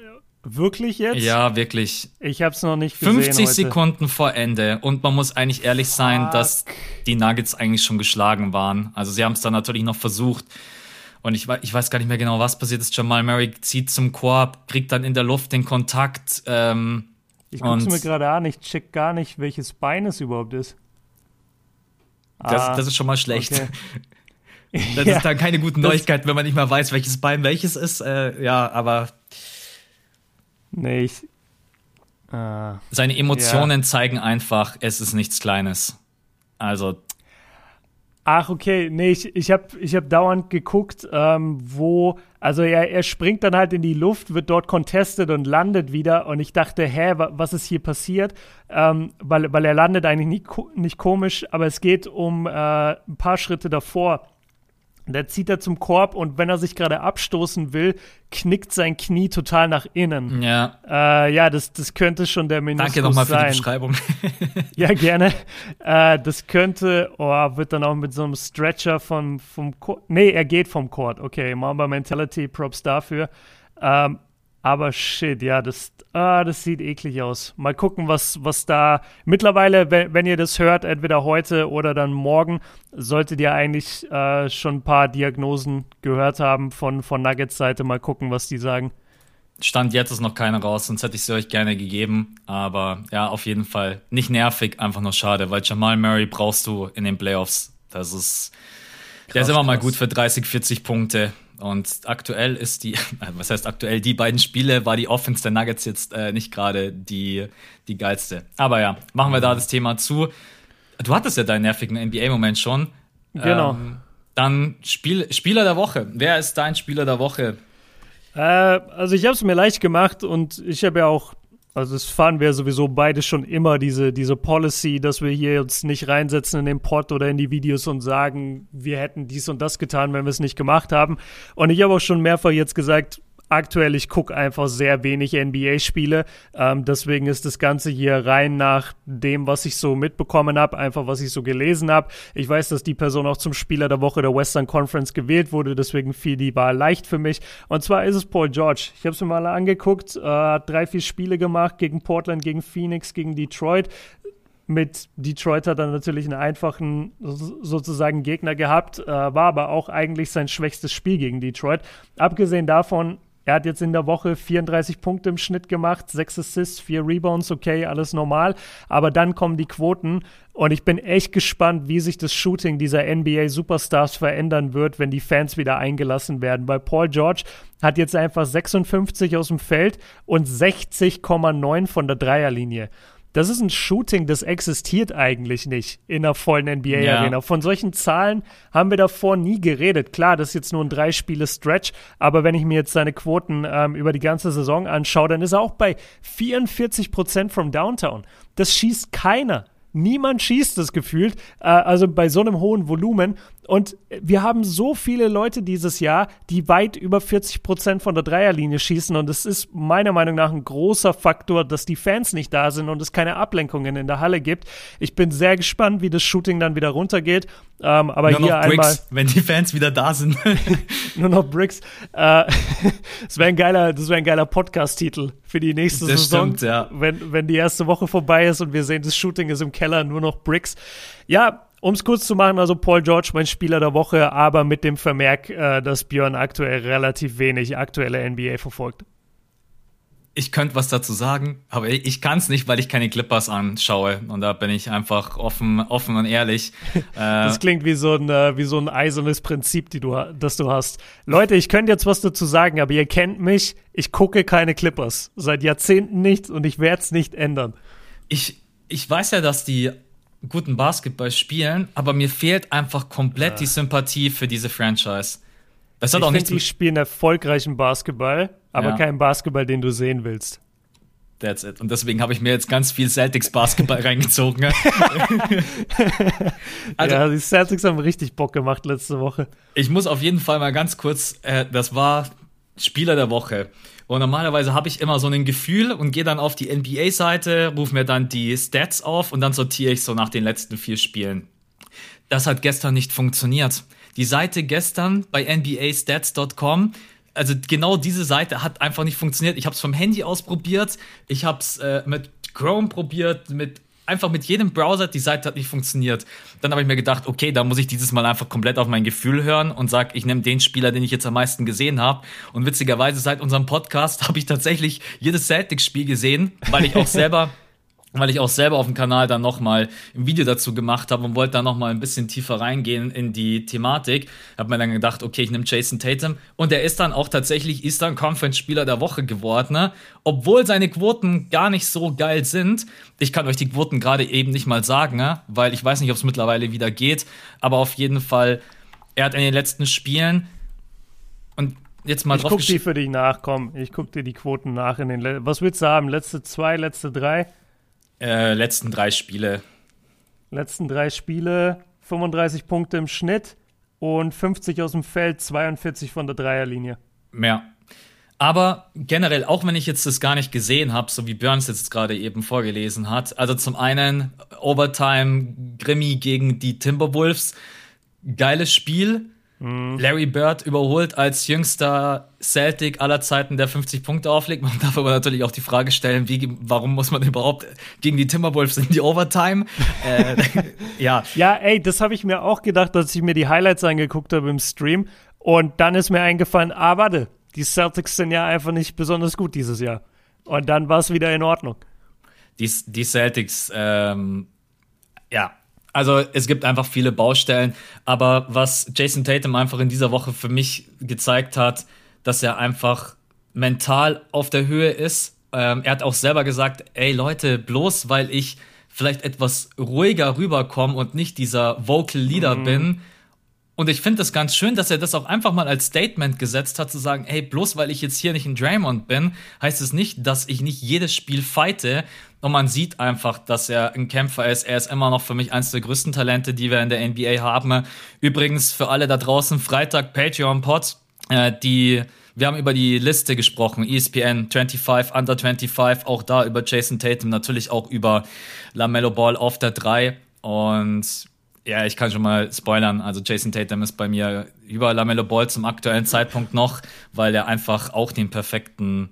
wirklich jetzt? Ja, wirklich. Ich habe es noch nicht gesehen 50 heute. Sekunden vor Ende. Und man muss eigentlich ehrlich sein, Fuck. dass die Nuggets eigentlich schon geschlagen waren. Also sie haben es dann natürlich noch versucht. Und ich, ich weiß gar nicht mehr genau, was passiert ist. Jamal Murray zieht zum Korb, kriegt dann in der Luft den Kontakt. Ähm, ich gucke es mir gerade an, ich check gar nicht, welches Bein es überhaupt ist. Das, ah, das ist schon mal schlecht. Okay. [LAUGHS] Das ja, ist dann keine guten Neuigkeiten, wenn man nicht mal weiß, welches Bein welches ist. Äh, ja, aber. Nee, ich. Äh, seine Emotionen ja. zeigen einfach, es ist nichts Kleines. Also. Ach, okay. Nee, ich, ich habe ich hab dauernd geguckt, ähm, wo also er, er springt dann halt in die Luft, wird dort contestet und landet wieder. Und ich dachte, hä, was ist hier passiert? Ähm, weil, weil er landet eigentlich nicht, nicht komisch, aber es geht um äh, ein paar Schritte davor. Da zieht er zum Korb und wenn er sich gerade abstoßen will, knickt sein Knie total nach innen. Ja. Äh, ja, das, das könnte schon der Meniskus Danke nochmal für die Beschreibung. [LAUGHS] ja, gerne. [LAUGHS] Äh, das könnte, oh, wird dann auch mit so einem Stretcher vom, vom Court. Nee, er geht vom Court. Okay, Mamba Mentality, Props dafür. Ähm, aber shit, ja, das, ah, das sieht eklig aus. Mal gucken, was, was da. Mittlerweile, wenn, wenn ihr das hört, entweder heute oder dann morgen, solltet ihr eigentlich äh, schon ein paar Diagnosen gehört haben von, von Nuggets Seite. Mal gucken, was die sagen. Stand jetzt ist noch keine raus, sonst hätte ich sie euch gerne gegeben. Aber ja, auf jeden Fall nicht nervig, einfach nur schade, weil Jamal Murray brauchst du in den Playoffs. Das ist. Krass, der ist immer krass. mal gut für 30, 40 Punkte. Und aktuell ist die, [LAUGHS] was heißt aktuell, die beiden Spiele war die Offense der Nuggets jetzt äh, nicht gerade die, die geilste. Aber ja, machen wir da das Thema zu. Du hattest ja deinen nervigen NBA-Moment schon. Genau. Ähm, dann Spiel, Spieler der Woche. Wer ist dein Spieler der Woche? Äh, also ich habe es mir leicht gemacht und ich habe ja auch also das fahren wir sowieso beide schon immer, diese, diese Policy, dass wir hier uns nicht reinsetzen in den Pod oder in die Videos und sagen, wir hätten dies und das getan, wenn wir es nicht gemacht haben. Und ich habe auch schon mehrfach jetzt gesagt, aktuell, ich gucke einfach sehr wenig NBA-Spiele. Ähm, deswegen ist das Ganze hier rein nach dem, was ich so mitbekommen habe, einfach was ich so gelesen habe. Ich weiß, dass die Person auch zum Spieler der Woche der Western Conference gewählt wurde, deswegen fiel die Wahl leicht für mich. Und zwar ist es Paul George. Ich habe es mir mal angeguckt, äh, hat drei, vier Spiele gemacht gegen Portland, gegen Phoenix, gegen Detroit mit Detroit hat er natürlich einen einfachen sozusagen Gegner gehabt, äh, war aber auch eigentlich sein schwächstes Spiel gegen Detroit. Abgesehen davon Er hat jetzt in der Woche 34 Punkte im Schnitt gemacht, 6 Assists, 4 Rebounds, okay, alles normal. Aber dann kommen die Quoten und ich bin echt gespannt, wie sich das Shooting dieser NBA-Superstars verändern wird, wenn die Fans wieder eingelassen werden. Weil Paul George hat jetzt einfach 56 aus dem Feld und 60,9 von der Dreierlinie. Das ist ein Shooting, das existiert eigentlich nicht in einer vollen NBA-Arena. Ja. Von solchen Zahlen haben wir davor nie geredet. Klar, das ist jetzt nur ein Drei-Spiele-Stretch, aber wenn ich mir jetzt seine Quoten ähm, über die ganze Saison anschaue, dann ist er auch bei 44 Prozent vom Downtown. Das schießt keiner. Niemand schießt das gefühlt, äh, also bei so einem hohen Volumen. Und wir haben so viele Leute dieses Jahr, die weit über 40 Prozent von der Dreierlinie schießen. Und es ist meiner Meinung nach ein großer Faktor, dass die Fans nicht da sind und es keine Ablenkungen in der Halle gibt. Ich bin sehr gespannt, wie das Shooting dann wieder runtergeht. Ähm, aber nur hier noch Bricks, einmal, wenn die Fans wieder da sind. [LAUGHS] nur noch Bricks. Äh, [LAUGHS] das wäre ein geiler, das wäre ein geiler Podcast-Titel für die nächste das Saison. Stimmt, ja. Wenn, wenn die erste Woche vorbei ist und wir sehen, das Shooting ist im Keller, nur noch Bricks. Ja, um es kurz zu machen, also Paul George mein Spieler der Woche, aber mit dem Vermerk, äh, dass Björn aktuell relativ wenig aktuelle NBA verfolgt. Ich könnte was dazu sagen, aber ich kann es nicht, weil ich keine Clippers anschaue. Und da bin ich einfach offen, offen und ehrlich. [LAUGHS] das klingt wie so, ein, äh, wie so ein eisernes Prinzip, die du, das du hast. Leute, ich könnte jetzt was dazu sagen, aber ihr kennt mich. Ich gucke keine Clippers. Seit Jahrzehnten nicht und ich werde es nicht ändern. Ich, ich weiß ja, dass die guten Basketball spielen, aber mir fehlt einfach komplett ja. die Sympathie für diese Franchise. Das hat ich auch nichts Die spielen erfolgreichen Basketball, aber ja. keinen Basketball, den du sehen willst. That's it. Und deswegen habe ich mir jetzt ganz viel Celtics Basketball [LAUGHS] reingezogen. [LAUGHS] also, ja, die Celtics haben richtig Bock gemacht letzte Woche. Ich muss auf jeden Fall mal ganz kurz, äh, das war Spieler der Woche. Und normalerweise habe ich immer so ein Gefühl und gehe dann auf die NBA-Seite, rufe mir dann die Stats auf und dann sortiere ich so nach den letzten vier Spielen. Das hat gestern nicht funktioniert. Die Seite gestern bei NBAstats.com also genau diese Seite hat einfach nicht funktioniert. Ich habe es vom Handy ausprobiert, ich habe es äh, mit Chrome probiert, mit einfach mit jedem Browser, die Seite hat nicht funktioniert. Dann habe ich mir gedacht, okay, da muss ich dieses Mal einfach komplett auf mein Gefühl hören und sag, ich nehme den Spieler, den ich jetzt am meisten gesehen habe. Und witzigerweise seit unserem Podcast [LAUGHS] habe ich tatsächlich jedes Celtics-Spiel gesehen, weil ich auch selber weil ich auch selber auf dem Kanal dann nochmal ein Video dazu gemacht habe und wollte da nochmal ein bisschen tiefer reingehen in die Thematik. Habe mir dann gedacht, okay, ich nehme Jason Tatum und er ist dann auch tatsächlich Eastern Conference Spieler der Woche geworden, ne? obwohl seine Quoten gar nicht so geil sind. Ich kann euch die Quoten gerade eben nicht mal sagen, ne? weil ich weiß nicht, ob es mittlerweile wieder geht, aber auf jeden Fall, er hat in den letzten Spielen und jetzt mal ich drauf guck die für dich nach, komm, ich guck dir die Quoten nach in den Le Was willst du haben? Letzte zwei, letzte drei? Äh, letzten drei Spiele. Letzten drei Spiele, 35 Punkte im Schnitt und 50 aus dem Feld, 42 von der Dreierlinie. Mehr. Aber generell, auch wenn ich jetzt das gar nicht gesehen habe, so wie Björns jetzt gerade eben vorgelesen hat, also zum einen Overtime Grimmy gegen die Timberwolves, geiles Spiel. Mhm. Larry Bird überholt als jüngster Celtic aller Zeiten, der 50 Punkte auflegt. Man [LAUGHS] darf aber natürlich auch die Frage stellen, wie, warum muss man überhaupt gegen die Timberwolves in die Overtime? [LAUGHS] äh, ja. Ja, ey, das habe ich mir auch gedacht, als ich mir die Highlights angeguckt habe im Stream. Und dann ist mir eingefallen, ah, warte, die Celtics sind ja einfach nicht besonders gut dieses Jahr. Und dann war es wieder in Ordnung. Die, die Celtics, ähm, ja, also es gibt einfach viele Baustellen, aber was Jason Tatum einfach in dieser Woche für mich gezeigt hat, dass er einfach mental auf der Höhe ist. Ähm, er hat auch selber gesagt, ey Leute, bloß weil ich vielleicht etwas ruhiger rüberkomme und nicht dieser Vocal Leader mhm. bin, und ich finde das ganz schön, dass er das auch einfach mal als Statement gesetzt hat, zu sagen, hey, bloß weil ich jetzt hier nicht ein Draymond bin, heißt es nicht, dass ich nicht jedes Spiel fighte. Und man sieht einfach, dass er ein Kämpfer ist. Er ist immer noch für mich eines der größten Talente, die wir in der NBA haben. Übrigens für alle da draußen, Freitag Patreon-Pod, äh, die wir haben über die Liste gesprochen, ESPN 25, Under 25, auch da über Jason Tatum, natürlich auch über LaMelo Ball auf der 3. Und ja, ich kann schon mal spoilern. Also Jason Tatum ist bei mir über Lamello Ball zum aktuellen Zeitpunkt noch, weil er einfach auch den perfekten,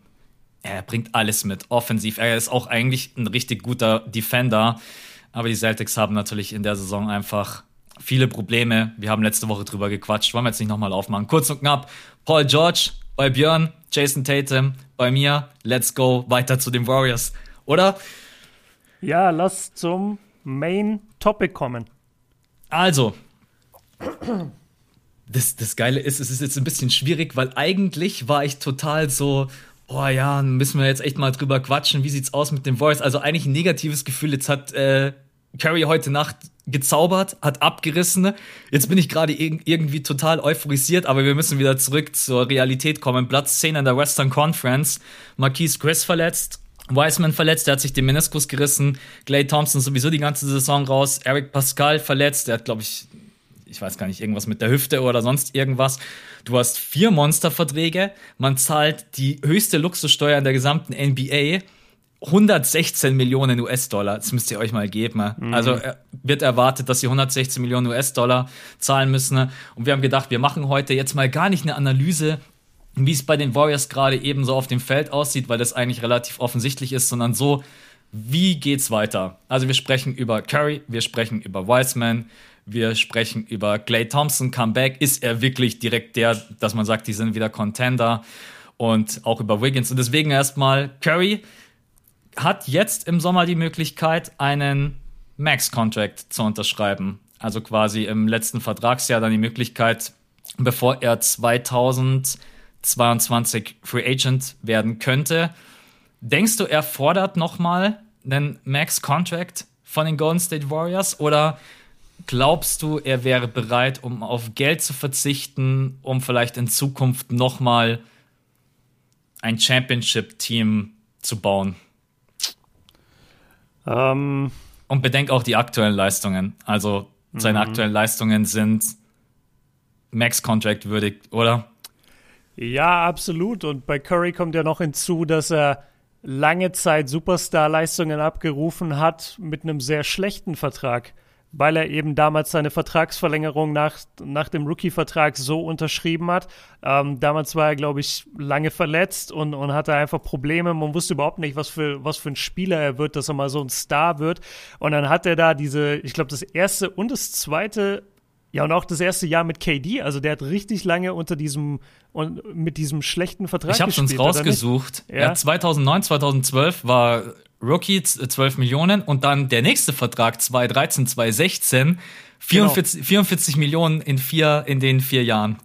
er bringt alles mit, offensiv. Er ist auch eigentlich ein richtig guter Defender. Aber die Celtics haben natürlich in der Saison einfach viele Probleme. Wir haben letzte Woche drüber gequatscht. Wollen wir jetzt nicht nochmal aufmachen. Kurz und knapp. Paul George bei Björn Jason Tatum. Bei mir, let's go weiter zu den Warriors, oder? Ja, lass zum Main Topic kommen. Also, das, das Geile ist, es ist jetzt ein bisschen schwierig, weil eigentlich war ich total so, oh ja, müssen wir jetzt echt mal drüber quatschen, wie sieht's aus mit dem Voice? Also eigentlich ein negatives Gefühl. Jetzt hat äh, Curry heute Nacht gezaubert, hat abgerissen. Jetzt bin ich gerade irgendwie total euphorisiert, aber wir müssen wieder zurück zur Realität kommen. Platz 10 in der Western Conference. Marquise Chris verletzt. Wiseman verletzt, der hat sich den Meniskus gerissen. Clay Thompson sowieso die ganze Saison raus. Eric Pascal verletzt, der hat, glaube ich, ich weiß gar nicht, irgendwas mit der Hüfte oder sonst irgendwas. Du hast vier Monsterverträge. Man zahlt die höchste Luxussteuer in der gesamten NBA. 116 Millionen US-Dollar, das müsst ihr euch mal geben. Mhm. Also äh, wird erwartet, dass sie 116 Millionen US-Dollar zahlen müssen. Und wir haben gedacht, wir machen heute jetzt mal gar nicht eine Analyse, wie es bei den Warriors gerade eben so auf dem Feld aussieht, weil das eigentlich relativ offensichtlich ist, sondern so, wie geht's weiter? Also wir sprechen über Curry, wir sprechen über Wiseman, wir sprechen über Clay Thompson, Comeback. Ist er wirklich direkt der, dass man sagt, die sind wieder Contender? Und auch über Wiggins. Und deswegen erstmal, Curry hat jetzt im Sommer die Möglichkeit, einen Max-Contract zu unterschreiben. Also quasi im letzten Vertragsjahr dann die Möglichkeit, bevor er 2022 Free Agent werden könnte. Denkst du, er fordert nochmal einen Max-Contract von den Golden State Warriors oder Glaubst du, er wäre bereit, um auf Geld zu verzichten, um vielleicht in Zukunft nochmal ein Championship-Team zu bauen? Ähm. Und bedenk auch die aktuellen Leistungen. Also seine mhm. aktuellen Leistungen sind Max-Contract würdig, oder? Ja, absolut. Und bei Curry kommt ja noch hinzu, dass er lange Zeit Superstar-Leistungen abgerufen hat mit einem sehr schlechten Vertrag weil er eben damals seine Vertragsverlängerung nach, nach dem Rookie-Vertrag so unterschrieben hat. Ähm, damals war er, glaube ich, lange verletzt und, und hatte einfach Probleme. Man wusste überhaupt nicht, was für, was für ein Spieler er wird, dass er mal so ein Star wird. Und dann hat er da diese, ich glaube, das erste und das zweite ja, und auch das erste Jahr mit KD, also der hat richtig lange unter diesem und mit diesem schlechten Vertrag Ich habe uns rausgesucht. Ja? ja, 2009, 2012 war Rookie 12 Millionen und dann der nächste Vertrag 2013, 2016 44, genau. 44 Millionen in vier in den vier Jahren.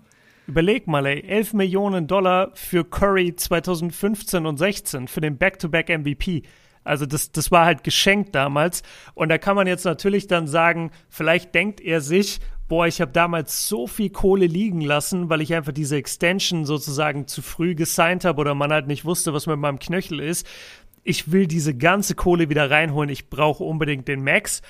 Überleg mal, ey, 11 Millionen Dollar für Curry 2015 und 16 für den Back-to-Back -Back MVP. Also das, das war halt geschenkt damals. Und da kann man jetzt natürlich dann sagen, vielleicht denkt er sich, boah, ich habe damals so viel Kohle liegen lassen, weil ich einfach diese Extension sozusagen zu früh gesigned habe oder man halt nicht wusste, was mit meinem Knöchel ist ich will diese ganze Kohle wieder reinholen, ich brauche unbedingt den Max.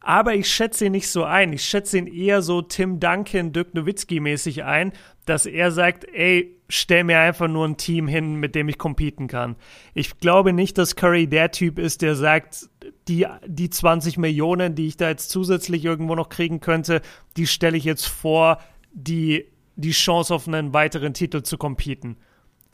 Aber ich schätze ihn nicht so ein. Ich schätze ihn eher so Tim Duncan, Dirk Nowitzki-mäßig ein, dass er sagt, ey, stell mir einfach nur ein Team hin, mit dem ich competen kann. Ich glaube nicht, dass Curry der Typ ist, der sagt, die, die 20 Millionen, die ich da jetzt zusätzlich irgendwo noch kriegen könnte, die stelle ich jetzt vor, die, die Chance auf einen weiteren Titel zu competen.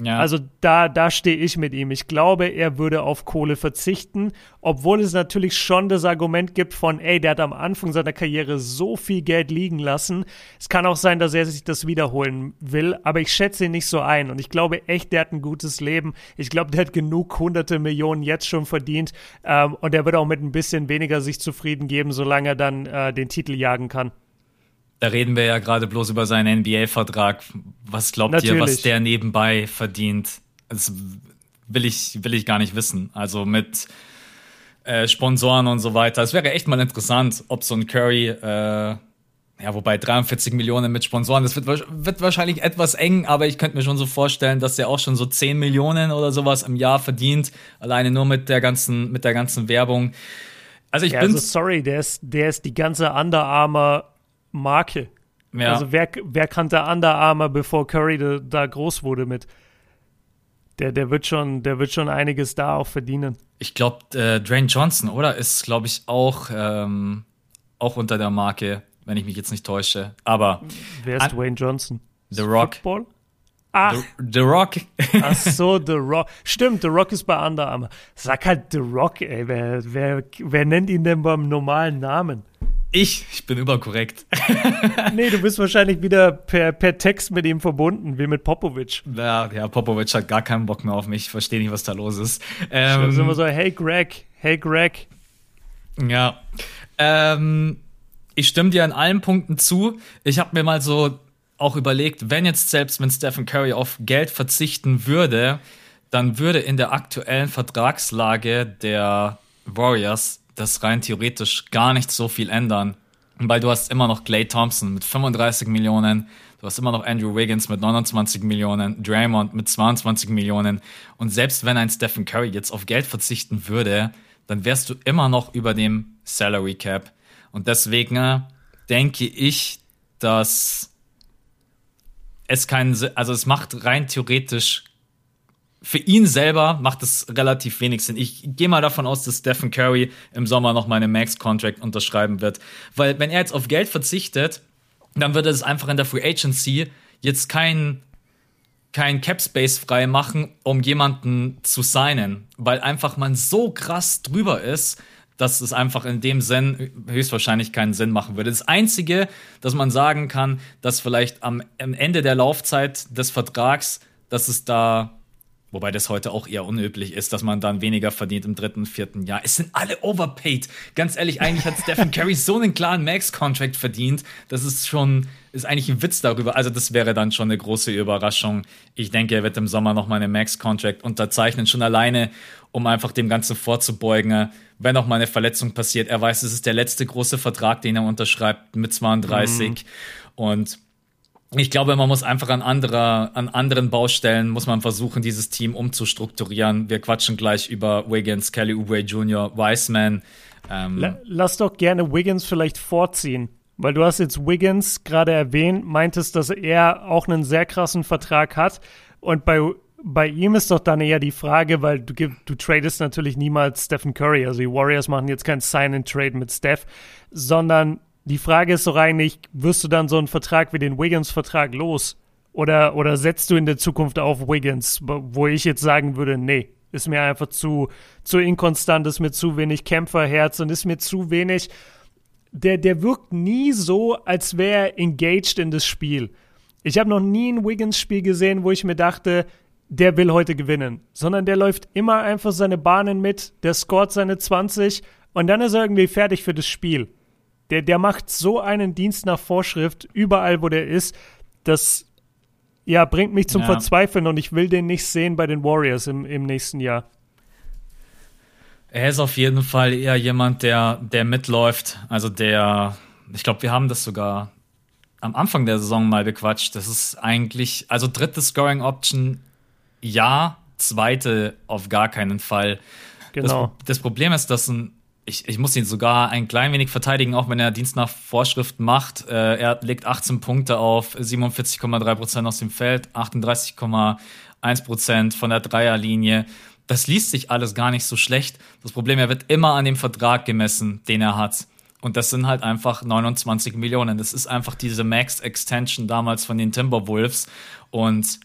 Ja. Also da, da stehe ich mit ihm. Ich glaube, er würde auf Kohle verzichten, obwohl es natürlich schon das Argument gibt von, ey, der hat am Anfang seiner Karriere so viel Geld liegen lassen. Es kann auch sein, dass er sich das wiederholen will, aber ich schätze ihn nicht so ein. Und ich glaube echt, der hat ein gutes Leben. Ich glaube, der hat genug hunderte Millionen jetzt schon verdient. Ähm, und er wird auch mit ein bisschen weniger sich zufrieden geben, solange er dann äh, den Titel jagen kann. Da reden wir ja gerade bloß über seinen NBA-Vertrag. Was glaubt Natürlich. ihr, was der nebenbei verdient? Das will ich, will ich gar nicht wissen. Also mit äh, Sponsoren und so weiter. Es wäre echt mal interessant, ob so ein Curry, äh, ja, wobei 43 Millionen mit Sponsoren, das wird, wird wahrscheinlich etwas eng, aber ich könnte mir schon so vorstellen, dass er auch schon so 10 Millionen oder sowas im Jahr verdient, alleine nur mit der ganzen, mit der ganzen Werbung. Also ich ja, bin. Also sorry, der ist, der ist die ganze Under Armour Marke. Ja. Also wer, wer kannte Under Armour, bevor Curry da, da, groß wurde mit? Der, der, wird schon, der wird schon einiges da auch verdienen. Ich glaube, äh, Dwayne Johnson, oder? Ist, glaube ich, auch, ähm, auch unter der Marke, wenn ich mich jetzt nicht täusche. Aber. Wer ist Dwayne Johnson? The Rock. Football? Ach. The, The, Rock. Ach so, The Rock. Stimmt, The Rock ist bei Under Armour. Sag halt The Rock, ey. Wer, wer, wer nennt ihn denn beim normalen Namen? Ich, ich bin überkorrekt. [LAUGHS] nee, du bist wahrscheinlich wieder per, per Text mit ihm verbunden, wie mit Popovic. Ja, ja, Popovic hat gar keinen Bock mehr auf mich. Ich verstehe nicht, was da los ist. Ähm, ist immer so, hey Greg, hey Greg. Ja. Ähm, ich stimme dir an allen Punkten zu. Ich habe mir mal so auch überlegt, wenn jetzt selbst wenn Stephen Curry auf Geld verzichten würde, dann würde in der aktuellen Vertragslage der Warriors das rein theoretisch gar nicht so viel ändern. Weil du hast immer noch Clay Thompson mit 35 Millionen, du hast immer noch Andrew Wiggins mit 29 Millionen, Draymond mit 22 Millionen. Und selbst wenn ein Stephen Curry jetzt auf Geld verzichten würde, dann wärst du immer noch über dem Salary Cap. Und deswegen äh, denke ich, dass es keinen, also es macht rein theoretisch für ihn selber macht es relativ wenig Sinn. Ich gehe mal davon aus, dass Stephen Curry im Sommer noch mal einen Max-Contract unterschreiben wird. Weil wenn er jetzt auf Geld verzichtet, dann würde es einfach in der Free Agency jetzt kein, kein Cap Space frei machen, um jemanden zu signen. Weil einfach man so krass drüber ist, dass es einfach in dem Sinn höchstwahrscheinlich keinen Sinn machen würde. Das Einzige, dass man sagen kann, dass vielleicht am, am Ende der Laufzeit des Vertrags, dass es da Wobei das heute auch eher unüblich ist, dass man dann weniger verdient im dritten, vierten Jahr. Es sind alle overpaid. Ganz ehrlich, eigentlich hat Stephen Curry so einen klaren Max-Contract verdient. Das ist schon, ist eigentlich ein Witz darüber. Also das wäre dann schon eine große Überraschung. Ich denke, er wird im Sommer noch mal einen Max-Contract unterzeichnen. Schon alleine, um einfach dem Ganzen vorzubeugen, wenn noch mal eine Verletzung passiert. Er weiß, es ist der letzte große Vertrag, den er unterschreibt mit 32. Mhm. Und ich glaube, man muss einfach an anderer, an anderen Baustellen muss man versuchen, dieses Team umzustrukturieren. Wir quatschen gleich über Wiggins, Kelly Oubre Jr., Wiseman. Ähm Lass doch gerne Wiggins vielleicht vorziehen, weil du hast jetzt Wiggins gerade erwähnt, meintest, dass er auch einen sehr krassen Vertrag hat und bei bei ihm ist doch dann eher die Frage, weil du, du tradest natürlich niemals Stephen Curry. Also die Warriors machen jetzt kein Sign-and-Trade mit Steph, sondern die Frage ist doch eigentlich, wirst du dann so einen Vertrag wie den Wiggins-Vertrag los? Oder, oder setzt du in der Zukunft auf Wiggins, wo ich jetzt sagen würde, nee, ist mir einfach zu, zu inkonstant, ist mir zu wenig Kämpferherz und ist mir zu wenig. Der, der wirkt nie so, als wäre er engaged in das Spiel. Ich habe noch nie ein Wiggins-Spiel gesehen, wo ich mir dachte, der will heute gewinnen, sondern der läuft immer einfach seine Bahnen mit, der scoret seine 20 und dann ist er irgendwie fertig für das Spiel der, der macht so einen Dienst nach Vorschrift überall, wo der ist. Das ja, bringt mich zum ja. Verzweifeln und ich will den nicht sehen bei den Warriors im, im nächsten Jahr. Er ist auf jeden Fall eher jemand, der, der mitläuft. Also der, ich glaube, wir haben das sogar am Anfang der Saison mal bequatscht. Das ist eigentlich, also dritte Scoring Option, ja, zweite auf gar keinen Fall. Genau. Das, das Problem ist, dass ein ich, ich muss ihn sogar ein klein wenig verteidigen, auch wenn er Dienst nach Vorschrift macht. Äh, er legt 18 Punkte auf, 47,3 Prozent aus dem Feld, 38,1 Prozent von der Dreierlinie. Das liest sich alles gar nicht so schlecht. Das Problem, er wird immer an dem Vertrag gemessen, den er hat. Und das sind halt einfach 29 Millionen. Das ist einfach diese Max Extension damals von den Timberwolves. Und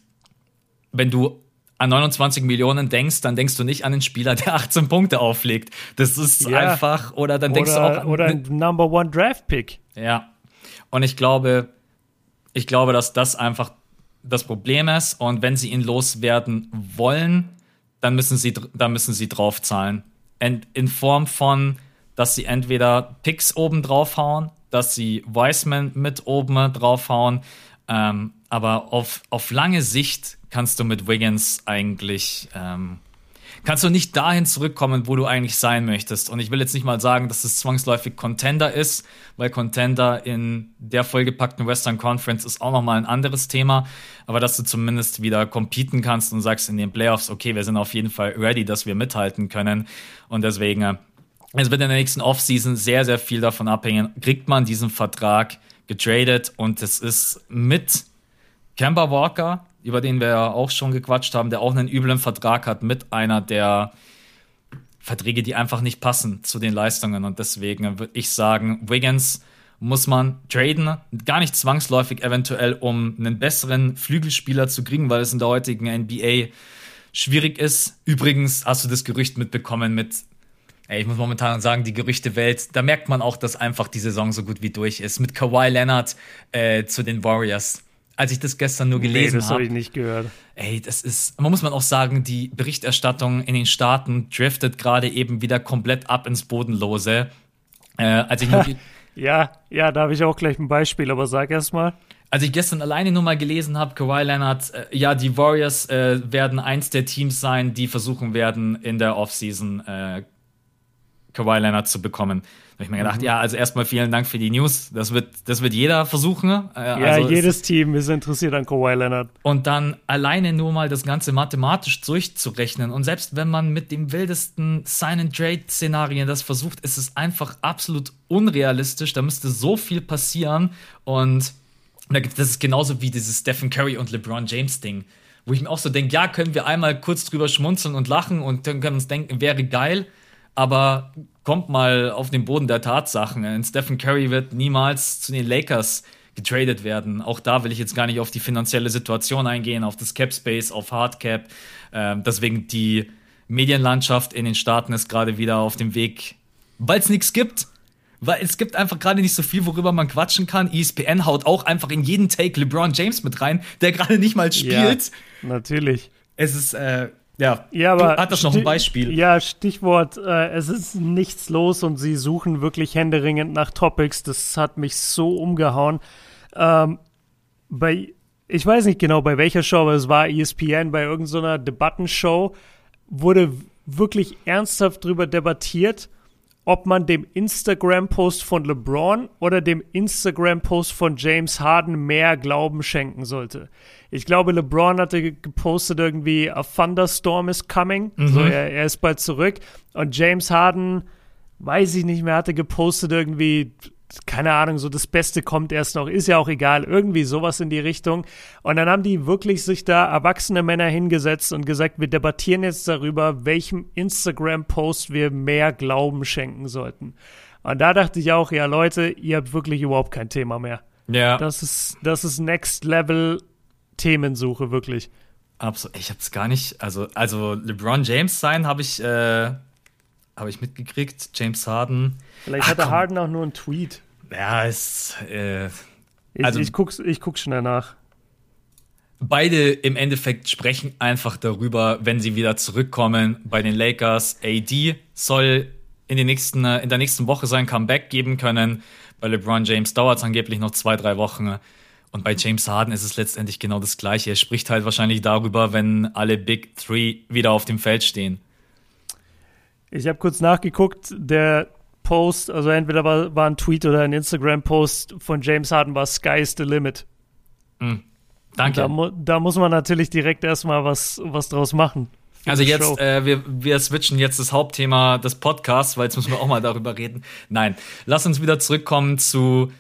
wenn du an 29 Millionen denkst, dann denkst du nicht an einen Spieler, der 18 Punkte auflegt. Das ist ja. einfach, oder dann denkst oder, du auch. Oder ein Number One Draft Pick. Ja. Und ich glaube, ich glaube, dass das einfach das Problem ist. Und wenn sie ihn loswerden wollen, dann müssen sie, dann müssen sie draufzahlen. In, in Form von, dass sie entweder Picks oben draufhauen, dass sie Wiseman mit oben draufhauen, ähm, aber auf, auf lange Sicht kannst du mit Wiggins eigentlich, ähm, kannst du nicht dahin zurückkommen, wo du eigentlich sein möchtest. Und ich will jetzt nicht mal sagen, dass es zwangsläufig Contender ist, weil Contender in der vollgepackten Western Conference ist auch nochmal ein anderes Thema. Aber dass du zumindest wieder competen kannst und sagst in den Playoffs, okay, wir sind auf jeden Fall ready, dass wir mithalten können. Und deswegen, äh, es wird in der nächsten Offseason sehr, sehr viel davon abhängen, kriegt man diesen Vertrag getradet und es ist mit Kemba Walker, über den wir ja auch schon gequatscht haben, der auch einen üblen Vertrag hat mit einer der Verträge, die einfach nicht passen zu den Leistungen. Und deswegen würde ich sagen, Wiggins muss man traden, gar nicht zwangsläufig eventuell, um einen besseren Flügelspieler zu kriegen, weil es in der heutigen NBA schwierig ist. Übrigens hast du das Gerücht mitbekommen mit ey, ich muss momentan sagen, die Gerüchtewelt, da merkt man auch, dass einfach die Saison so gut wie durch ist. Mit Kawhi Leonard äh, zu den Warriors. Als ich das gestern nur gelesen habe. Nee, das habe hab ich nicht gehört. Ey, das ist, man muss man auch sagen, die Berichterstattung in den Staaten driftet gerade eben wieder komplett ab ins Bodenlose. Äh, als ich nur [LAUGHS] ja, ja, da habe ich auch gleich ein Beispiel, aber sag erst mal als ich gestern alleine nur mal gelesen habe, Kawhi Leonard, äh, ja, die Warriors äh, werden eins der Teams sein, die versuchen werden, in der Offseason äh, Kawhi Leonard zu bekommen. Ich mir gedacht, mhm. ja, also erstmal vielen Dank für die News. Das wird, das wird jeder versuchen. Äh, ja, also jedes Team ist interessiert an Kawhi Leonard. Und dann alleine nur mal das Ganze mathematisch durchzurechnen. Und selbst wenn man mit dem wildesten Sign-and-Trade-Szenarien das versucht, ist es einfach absolut unrealistisch. Da müsste so viel passieren. Und das ist genauso wie dieses Stephen Curry und LeBron James Ding, wo ich mir auch so denke, ja, können wir einmal kurz drüber schmunzeln und lachen und dann können wir uns denken, wäre geil, aber kommt mal auf den Boden der Tatsachen. Und Stephen Curry wird niemals zu den Lakers getradet werden. Auch da will ich jetzt gar nicht auf die finanzielle Situation eingehen, auf das Cap Space, auf Hard Cap. Ähm, deswegen die Medienlandschaft in den Staaten ist gerade wieder auf dem Weg, weil es nichts gibt, weil es gibt einfach gerade nicht so viel, worüber man quatschen kann. ESPN haut auch einfach in jeden Take LeBron James mit rein, der gerade nicht mal spielt. Ja, natürlich. Es ist, äh, ja, ja aber hat das noch ein Beispiel? Ja, Stichwort, äh, es ist nichts los und sie suchen wirklich händeringend nach Topics. Das hat mich so umgehauen. Ähm, bei, ich weiß nicht genau bei welcher Show, aber es war ESPN, bei irgendeiner Debattenshow, wurde wirklich ernsthaft drüber debattiert ob man dem Instagram-Post von LeBron oder dem Instagram-Post von James Harden mehr Glauben schenken sollte. Ich glaube, LeBron hatte gepostet irgendwie, a thunderstorm is coming. Mhm. So, er, er ist bald zurück. Und James Harden, weiß ich nicht mehr, hatte gepostet irgendwie, keine Ahnung, so das Beste kommt erst noch, ist ja auch egal, irgendwie sowas in die Richtung. Und dann haben die wirklich sich da erwachsene Männer hingesetzt und gesagt, wir debattieren jetzt darüber, welchem Instagram-Post wir mehr Glauben schenken sollten. Und da dachte ich auch, ja Leute, ihr habt wirklich überhaupt kein Thema mehr. Ja. Das ist, das ist Next Level Themensuche, wirklich. Absolut. Ich hab's gar nicht, also, also LeBron James sein habe ich, äh, habe ich mitgekriegt. James Harden. Vielleicht Ach, hatte komm. Harden auch nur einen Tweet. Ja, ist. Äh, ich, also, ich, guck's, ich guck's schnell nach. Beide im Endeffekt sprechen einfach darüber, wenn sie wieder zurückkommen bei den Lakers. AD soll in, den nächsten, in der nächsten Woche sein Comeback geben können. Bei LeBron James dauert es angeblich noch zwei, drei Wochen. Und bei James Harden ist es letztendlich genau das Gleiche. Er spricht halt wahrscheinlich darüber, wenn alle Big Three wieder auf dem Feld stehen. Ich habe kurz nachgeguckt, der Post, also entweder war, war ein Tweet oder ein Instagram-Post von James Harden war Sky's the Limit. Mhm. Danke. Da, da, muss man natürlich direkt erstmal was, was draus machen. Also jetzt, äh, wir, wir switchen jetzt das Hauptthema des Podcasts, weil jetzt müssen wir auch mal darüber reden. Nein, lass uns wieder zurückkommen zu,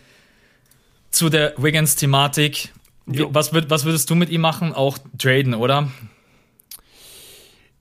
zu der Wiggins-Thematik. Was, würd, was würdest du mit ihm machen? Auch traden, oder?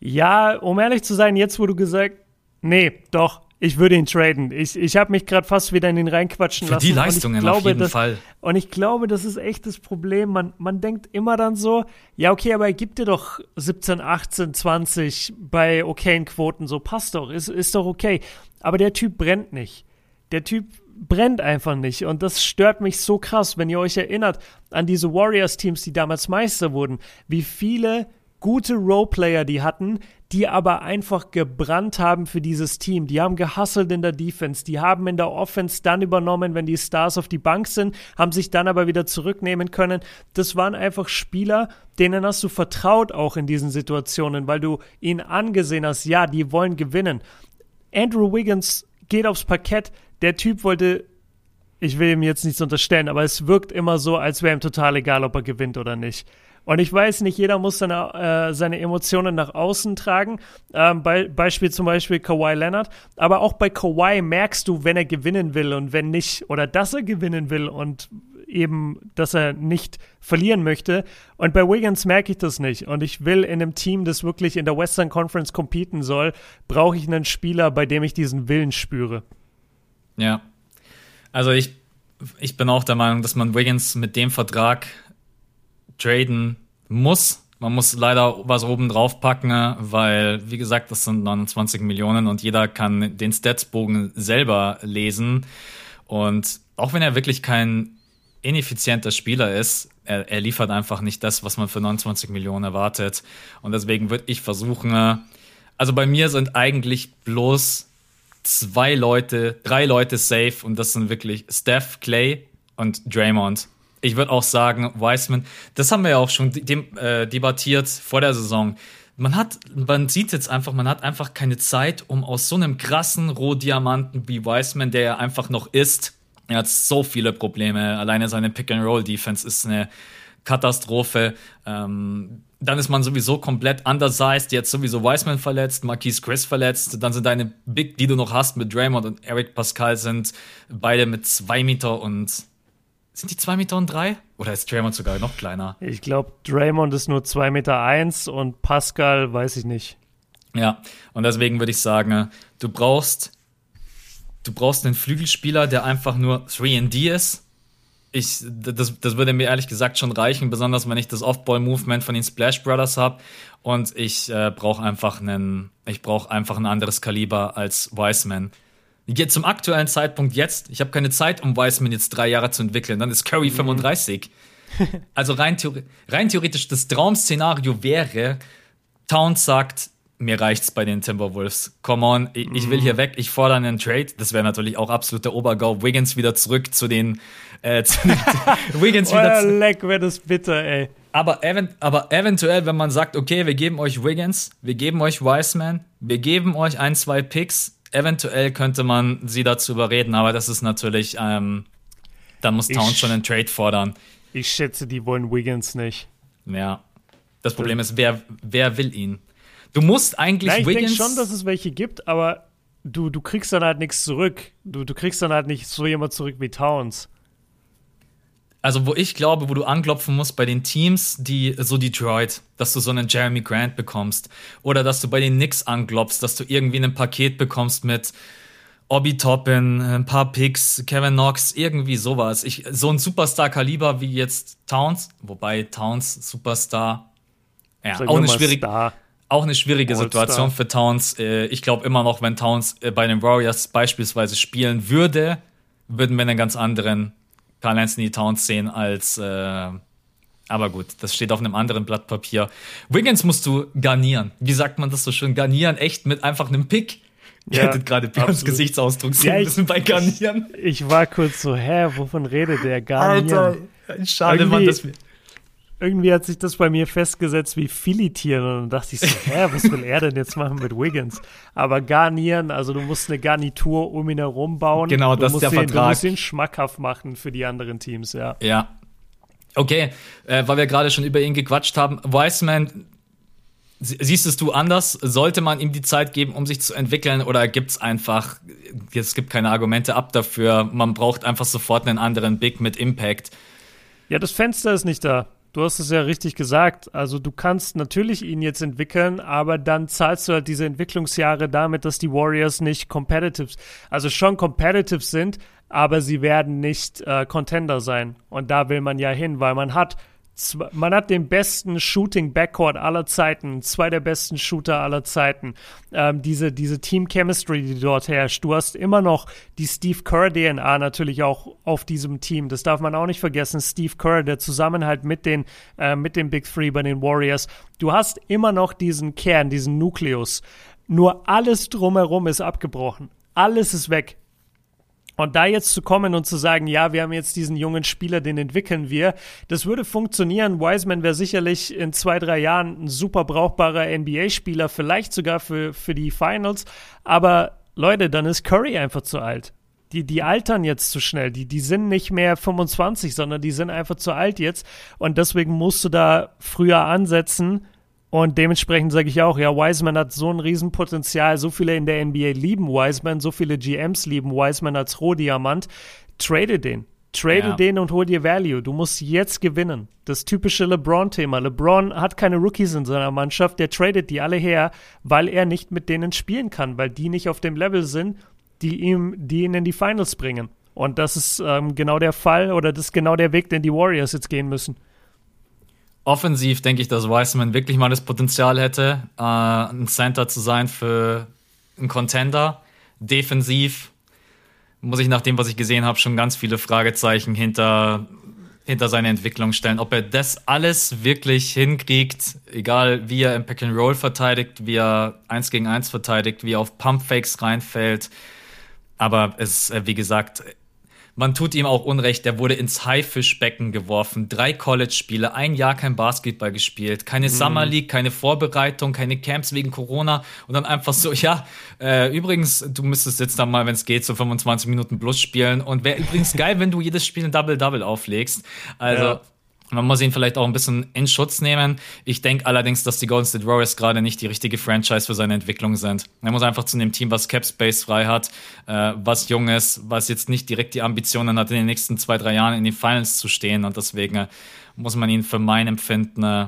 Ja, um ehrlich zu sein, jetzt wo du gesagt, nee, doch, ich würde ihn traden. Ich, ich habe mich gerade fast wieder in den reinquatschen Für lassen. Die Leistungen glaube, auf jeden das, Fall. Und ich glaube, das ist echt das Problem. Man, man denkt immer dann so, ja, okay, aber er gibt dir doch 17, 18, 20 bei okayen Quoten, so passt doch, ist, ist doch okay. Aber der Typ brennt nicht. Der Typ brennt einfach nicht. Und das stört mich so krass, wenn ihr euch erinnert an diese Warriors-Teams, die damals Meister wurden, wie viele gute Roleplayer die hatten, die aber einfach gebrannt haben für dieses Team. Die haben gehustelt in der Defense, die haben in der Offense dann übernommen, wenn die Stars auf die Bank sind, haben sich dann aber wieder zurücknehmen können. Das waren einfach Spieler, denen hast du vertraut auch in diesen Situationen, weil du ihnen angesehen hast, ja, die wollen gewinnen. Andrew Wiggins geht aufs Parkett, der Typ wollte ich will ihm jetzt nichts unterstellen, aber es wirkt immer so, als wäre ihm total egal, ob er gewinnt oder nicht. Und ich weiß nicht, jeder muss seine, äh, seine Emotionen nach außen tragen. Ähm, Be Beispiel zum Beispiel Kawhi Leonard. Aber auch bei Kawhi merkst du, wenn er gewinnen will und wenn nicht. Oder dass er gewinnen will und eben, dass er nicht verlieren möchte. Und bei Wiggins merke ich das nicht. Und ich will in einem Team, das wirklich in der Western Conference competen soll, brauche ich einen Spieler, bei dem ich diesen Willen spüre. Ja. Also ich, ich bin auch der Meinung, dass man Wiggins mit dem Vertrag traden muss. Man muss leider was oben drauf packen, weil, wie gesagt, das sind 29 Millionen und jeder kann den Statsbogen selber lesen. Und auch wenn er wirklich kein ineffizienter Spieler ist, er, er liefert einfach nicht das, was man für 29 Millionen erwartet. Und deswegen würde ich versuchen, also bei mir sind eigentlich bloß zwei Leute, drei Leute safe und das sind wirklich Steph, Clay und Draymond. Ich würde auch sagen, Wiseman, das haben wir ja auch schon de äh, debattiert vor der Saison. Man hat, man sieht jetzt einfach, man hat einfach keine Zeit, um aus so einem krassen Rohdiamanten wie Wiseman, der ja einfach noch ist, er hat so viele Probleme. Alleine seine Pick-and-Roll-Defense ist eine Katastrophe. Ähm, dann ist man sowieso komplett undersized. Jetzt sowieso Wiseman verletzt, Marquise Chris verletzt. Dann sind deine Big, die du noch hast mit Draymond und Eric Pascal, sind beide mit zwei Meter und sind die zwei Meter und drei? Oder ist Draymond sogar noch kleiner? Ich glaube, Draymond ist nur zwei Meter eins und Pascal weiß ich nicht. Ja, und deswegen würde ich sagen, du brauchst, du brauchst einen Flügelspieler, der einfach nur 3D ist ich, das, das würde mir ehrlich gesagt schon reichen, besonders wenn ich das Off-Ball-Movement von den Splash Brothers habe. Und ich äh, brauche einfach einen, ich brauche einfach ein anderes Kaliber als Wiseman. Jetzt zum aktuellen Zeitpunkt jetzt, ich habe keine Zeit, um Wiseman jetzt drei Jahre zu entwickeln. Dann ist Curry mhm. 35. [LAUGHS] also rein, theori rein theoretisch, das Traum-Szenario wäre, Towns sagt, mir reicht's bei den Timberwolves. Come on, ich, ich will hier mhm. weg, ich fordere einen Trade. Das wäre natürlich auch absoluter Obergau. Wiggins wieder zurück zu den, äh, [LAUGHS] zu den [LAUGHS] Wiggins wieder zurück. Leck, wäre das bitter, ey. Aber, event aber eventuell, wenn man sagt, okay, wir geben euch Wiggins, wir geben euch Wiseman, wir geben euch ein, zwei Picks, eventuell könnte man sie dazu überreden, aber das ist natürlich, ähm, da muss Towns schon einen Trade fordern. Ich schätze, die wollen Wiggins nicht. Ja. Das Problem ist, wer, wer will ihn? Du musst eigentlich Nein, ich denke schon, dass es welche gibt, aber du, du kriegst dann halt nichts zurück. Du, du kriegst dann halt nicht so jemand zurück wie Towns. Also, wo ich glaube, wo du anklopfen musst bei den Teams, die so Detroit, dass du so einen Jeremy Grant bekommst. Oder dass du bei den Knicks anklopfst, dass du irgendwie ein Paket bekommst mit Obi Toppin, ein paar Picks, Kevin Knox, irgendwie sowas. Ich, so ein Superstar-Kaliber wie jetzt Towns, wobei Towns Superstar, ja, auch eine schwierige auch eine schwierige Situation für Towns. Äh, ich glaube immer noch, wenn Towns äh, bei den Warriors beispielsweise spielen würde, würden wir einen ganz anderen Carl Anthony Towns sehen als. Äh, aber gut, das steht auf einem anderen Blatt Papier. Wiggins musst du garnieren. Wie sagt man das so schön? Garnieren echt mit einfach einem Pick. Ihr ja, hättet gerade Björns Gesichtsausdruck sehen ja, müssen bei Garnieren. Ich war kurz so, hä, wovon redet der Garnieren? Alter, schade, Mann, dass wir irgendwie hat sich das bei mir festgesetzt wie filetieren und dann dachte ich so, [LAUGHS] hä, was will er denn jetzt machen mit Wiggins? Aber garnieren, also du musst eine Garnitur um ihn herum bauen. Genau, du das ist der den, Vertrag. Du musst ihn schmackhaft machen für die anderen Teams, ja. Ja. Okay, äh, weil wir gerade schon über ihn gequatscht haben. Wiseman, siehst du anders? Sollte man ihm die Zeit geben, um sich zu entwickeln oder gibt es einfach, es gibt keine Argumente ab dafür, man braucht einfach sofort einen anderen Big mit Impact? Ja, das Fenster ist nicht da. Du hast es ja richtig gesagt. Also du kannst natürlich ihn jetzt entwickeln, aber dann zahlst du halt diese Entwicklungsjahre damit, dass die Warriors nicht competitive, also schon competitive sind, aber sie werden nicht äh, Contender sein. Und da will man ja hin, weil man hat man hat den besten Shooting Backcourt aller Zeiten, zwei der besten Shooter aller Zeiten. Ähm, diese, diese Team Chemistry, die dort herrscht. Du hast immer noch die Steve Kerr DNA natürlich auch auf diesem Team. Das darf man auch nicht vergessen. Steve Kerr, der Zusammenhalt mit den, äh, mit den Big Three bei den Warriors. Du hast immer noch diesen Kern, diesen Nukleus. Nur alles drumherum ist abgebrochen. Alles ist weg. Und da jetzt zu kommen und zu sagen, ja, wir haben jetzt diesen jungen Spieler, den entwickeln wir, das würde funktionieren. Wiseman wäre sicherlich in zwei, drei Jahren ein super brauchbarer NBA-Spieler, vielleicht sogar für, für die Finals. Aber Leute, dann ist Curry einfach zu alt. Die, die altern jetzt zu schnell. Die, die sind nicht mehr 25, sondern die sind einfach zu alt jetzt. Und deswegen musst du da früher ansetzen und dementsprechend sage ich auch, ja, Wiseman hat so ein Riesenpotenzial. So viele in der NBA lieben Wiseman, so viele GMs lieben Wiseman als Rohdiamant. Trade den. Trade ja. den und hol dir Value. Du musst jetzt gewinnen. Das typische LeBron-Thema. LeBron hat keine Rookies in seiner Mannschaft. Der tradet die alle her, weil er nicht mit denen spielen kann, weil die nicht auf dem Level sind, die ihm, die ihn in die Finals bringen. Und das ist ähm, genau der Fall oder das ist genau der Weg, den die Warriors jetzt gehen müssen. Offensiv denke ich, dass Wiseman wirklich mal das Potenzial hätte, äh, ein Center zu sein für einen Contender. Defensiv muss ich nach dem, was ich gesehen habe, schon ganz viele Fragezeichen hinter, hinter seine Entwicklung stellen. Ob er das alles wirklich hinkriegt, egal wie er im Pack and Roll verteidigt, wie er eins gegen eins verteidigt, wie er auf Pumpfakes reinfällt. Aber es, wie gesagt, man tut ihm auch Unrecht, der wurde ins Haifischbecken geworfen. Drei College-Spiele, ein Jahr kein Basketball gespielt, keine mhm. Summer League, keine Vorbereitung, keine Camps wegen Corona und dann einfach so, [LAUGHS] ja, äh, übrigens, du müsstest jetzt dann mal, wenn es geht, so 25 Minuten plus spielen und wäre übrigens geil, wenn du jedes Spiel ein Double-Double auflegst. Also, ja. Man muss ihn vielleicht auch ein bisschen in Schutz nehmen. Ich denke allerdings, dass die Golden State Warriors gerade nicht die richtige Franchise für seine Entwicklung sind. Er muss einfach zu einem Team, was Cap Space frei hat, äh, was jung ist, was jetzt nicht direkt die Ambitionen hat, in den nächsten zwei, drei Jahren in den Finals zu stehen. Und deswegen äh, muss man ihn für mein Empfinden äh,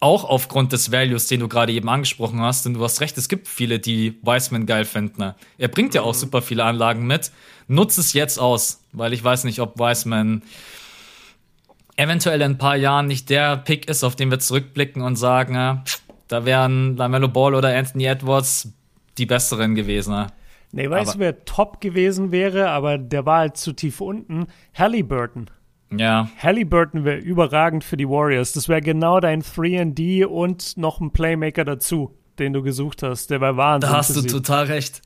auch aufgrund des Values, den du gerade eben angesprochen hast, denn du hast recht, es gibt viele, die Wiseman geil finden. Ne? Er bringt ja auch mhm. super viele Anlagen mit. Nutze es jetzt aus, weil ich weiß nicht, ob Wiseman eventuell in ein paar Jahren nicht der Pick ist, auf den wir zurückblicken und sagen, äh, da wären Lamello Ball oder Anthony Edwards die besseren gewesen. Äh. Nee, weißt du, wer top gewesen wäre, aber der war halt zu tief unten? Halliburton. Ja. Halliburton wäre überragend für die Warriors. Das wäre genau dein 3D und noch ein Playmaker dazu, den du gesucht hast. Der war Wahnsinn. Da hast du total recht.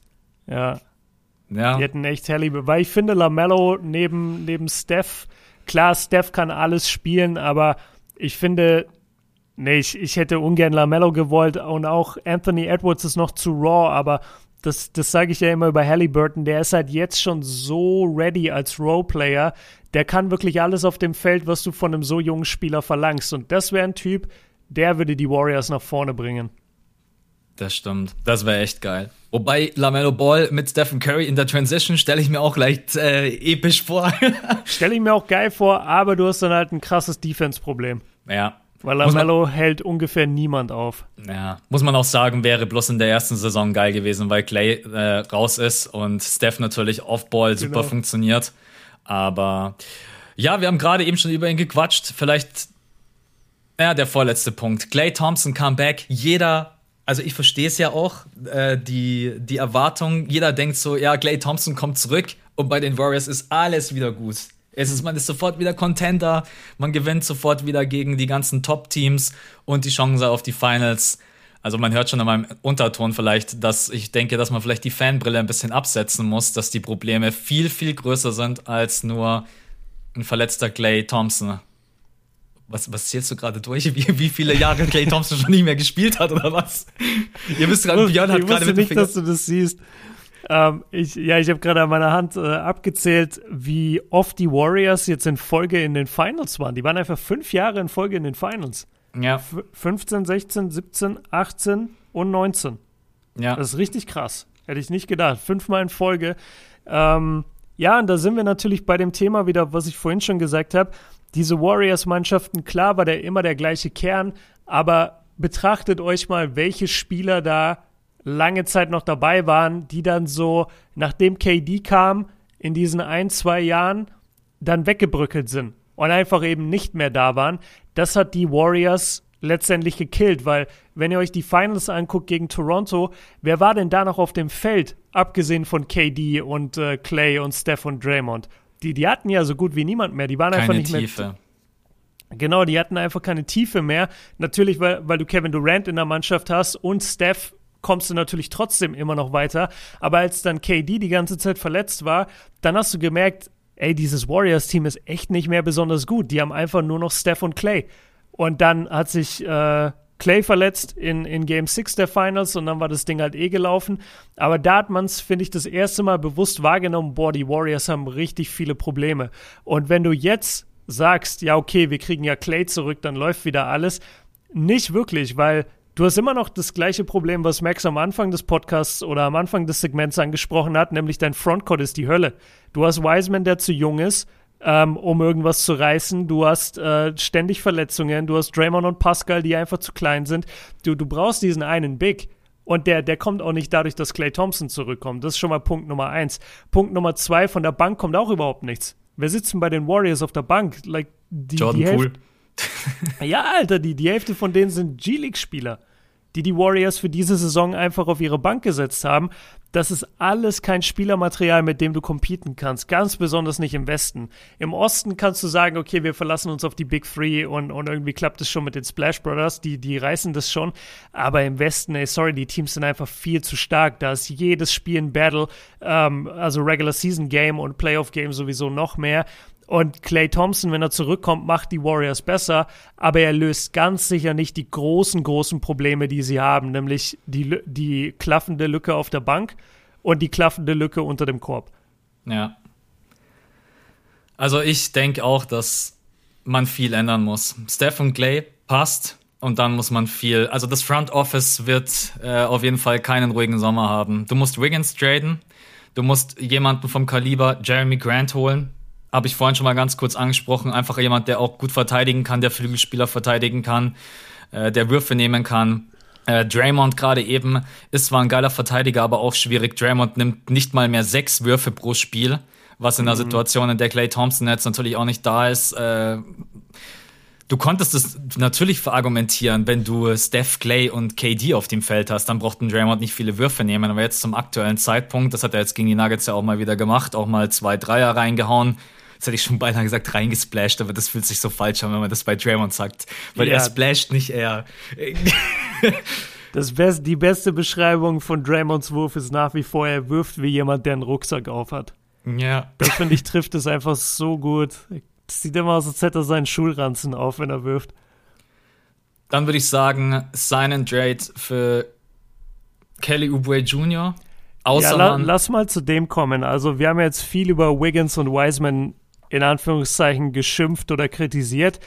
Ja. Ja. Die hätten echt Halliburton. Weil ich finde, Lamello neben, neben Steph Klar, Steph kann alles spielen, aber ich finde, nee, ich, ich hätte ungern Lamello gewollt und auch Anthony Edwards ist noch zu raw, aber das, das sage ich ja immer über Halliburton, der ist halt jetzt schon so ready als Roleplayer, der kann wirklich alles auf dem Feld, was du von einem so jungen Spieler verlangst. Und das wäre ein Typ, der würde die Warriors nach vorne bringen. Das stimmt. Das wäre echt geil. Wobei Lamello Ball mit Stephen Curry in der Transition stelle ich mir auch leicht äh, episch vor. [LAUGHS] stelle ich mir auch geil vor, aber du hast dann halt ein krasses Defense-Problem. Ja. Weil Lamello hält ungefähr niemand auf. Ja, muss man auch sagen, wäre bloß in der ersten Saison geil gewesen, weil Clay äh, raus ist und Steph natürlich off-Ball super genau. funktioniert. Aber ja, wir haben gerade eben schon über ihn gequatscht. Vielleicht, ja, der vorletzte Punkt. Clay Thompson kam back. Jeder also ich verstehe es ja auch, äh, die, die Erwartung, jeder denkt so, ja, Clay Thompson kommt zurück und bei den Warriors ist alles wieder gut. Es ist, man ist sofort wieder Contender, man gewinnt sofort wieder gegen die ganzen Top-Teams und die Chance auf die Finals. Also man hört schon in meinem Unterton vielleicht, dass ich denke, dass man vielleicht die Fanbrille ein bisschen absetzen muss, dass die Probleme viel, viel größer sind als nur ein verletzter Clay Thompson was, was zählst du gerade durch? Wie, wie viele Jahre Clay Thompson schon nicht mehr gespielt hat oder was? Ihr wisst gerade, Björn hat gerade mit nicht, dass du das siehst. Ähm, ich, ja, ich habe gerade an meiner Hand äh, abgezählt, wie oft die Warriors jetzt in Folge in den Finals waren. Die waren einfach fünf Jahre in Folge in den Finals. Ja. F 15, 16, 17, 18 und 19. Ja. Das ist richtig krass. Hätte ich nicht gedacht. Fünfmal in Folge. Ähm, ja, und da sind wir natürlich bei dem Thema wieder, was ich vorhin schon gesagt habe diese Warriors-Mannschaften, klar war der immer der gleiche Kern, aber betrachtet euch mal, welche Spieler da lange Zeit noch dabei waren, die dann so, nachdem KD kam, in diesen ein, zwei Jahren dann weggebrückelt sind und einfach eben nicht mehr da waren. Das hat die Warriors letztendlich gekillt, weil wenn ihr euch die Finals anguckt gegen Toronto, wer war denn da noch auf dem Feld, abgesehen von KD und äh, Clay und Steph und Draymond? Die, die hatten ja so gut wie niemand mehr. Die waren keine einfach nicht Tiefe. mehr. Genau, die hatten einfach keine Tiefe mehr. Natürlich, weil, weil du Kevin Durant in der Mannschaft hast und Steph kommst du natürlich trotzdem immer noch weiter. Aber als dann KD die ganze Zeit verletzt war, dann hast du gemerkt, ey, dieses Warriors-Team ist echt nicht mehr besonders gut. Die haben einfach nur noch Steph und Clay. Und dann hat sich äh, Clay verletzt in, in Game 6 der Finals und dann war das Ding halt eh gelaufen. Aber da hat man es, finde ich, das erste Mal bewusst wahrgenommen, boah, die Warriors haben richtig viele Probleme. Und wenn du jetzt sagst, ja, okay, wir kriegen ja Clay zurück, dann läuft wieder alles, nicht wirklich, weil du hast immer noch das gleiche Problem, was Max am Anfang des Podcasts oder am Anfang des Segments angesprochen hat, nämlich dein Frontcourt ist die Hölle. Du hast Wiseman, der zu jung ist ähm, um irgendwas zu reißen. Du hast äh, ständig Verletzungen. Du hast Draymond und Pascal, die einfach zu klein sind. Du, du brauchst diesen einen Big. Und der, der kommt auch nicht dadurch, dass Clay Thompson zurückkommt. Das ist schon mal Punkt Nummer eins. Punkt Nummer zwei, von der Bank kommt auch überhaupt nichts. Wer sitzt denn bei den Warriors auf der Bank? Like, die, Jordan die Poole. ja, Alter, die, die Hälfte von denen sind G-League-Spieler die die Warriors für diese Saison einfach auf ihre Bank gesetzt haben. Das ist alles kein Spielermaterial, mit dem du competen kannst. Ganz besonders nicht im Westen. Im Osten kannst du sagen, okay, wir verlassen uns auf die Big Three und, und irgendwie klappt es schon mit den Splash Brothers. Die, die reißen das schon. Aber im Westen, ey, sorry, die Teams sind einfach viel zu stark. Da ist jedes Spiel ein Battle, ähm, also Regular Season Game und Playoff Game sowieso noch mehr. Und Clay Thompson, wenn er zurückkommt, macht die Warriors besser, aber er löst ganz sicher nicht die großen, großen Probleme, die sie haben, nämlich die, die klaffende Lücke auf der Bank und die klaffende Lücke unter dem Korb. Ja. Also ich denke auch, dass man viel ändern muss. Steph und Clay passt und dann muss man viel. Also das Front Office wird äh, auf jeden Fall keinen ruhigen Sommer haben. Du musst Wiggins traden, du musst jemanden vom Kaliber Jeremy Grant holen, habe ich vorhin schon mal ganz kurz angesprochen, einfach jemand, der auch gut verteidigen kann, der Flügelspieler verteidigen kann, äh, der Würfe nehmen kann. Äh, Draymond gerade eben ist zwar ein geiler Verteidiger, aber auch schwierig. Draymond nimmt nicht mal mehr sechs Würfe pro Spiel, was in der mhm. Situation, in der Clay Thompson jetzt natürlich auch nicht da ist, äh, Du konntest es natürlich verargumentieren, wenn du Steph, Clay und KD auf dem Feld hast, dann brauchten Draymond nicht viele Würfe nehmen. Aber jetzt zum aktuellen Zeitpunkt, das hat er jetzt gegen die Nuggets ja auch mal wieder gemacht, auch mal zwei Dreier reingehauen das hätte ich schon beinahe gesagt, reingesplasht, aber das fühlt sich so falsch an, wenn man das bei Draymond sagt. Weil ja. er splasht nicht er. Das best, die beste Beschreibung von Draymonds Wurf ist nach wie vor, er wirft wie jemand, der einen Rucksack aufhat. Ja. Das finde ich trifft es einfach so gut. Das sieht immer aus, als hätte er seinen Schulranzen auf, wenn er wirft. Dann würde ich sagen, sign and trade für Kelly Oubre Jr. Außer ja, la lass mal zu dem kommen. Also wir haben jetzt viel über Wiggins und Wiseman in Anführungszeichen geschimpft oder kritisiert.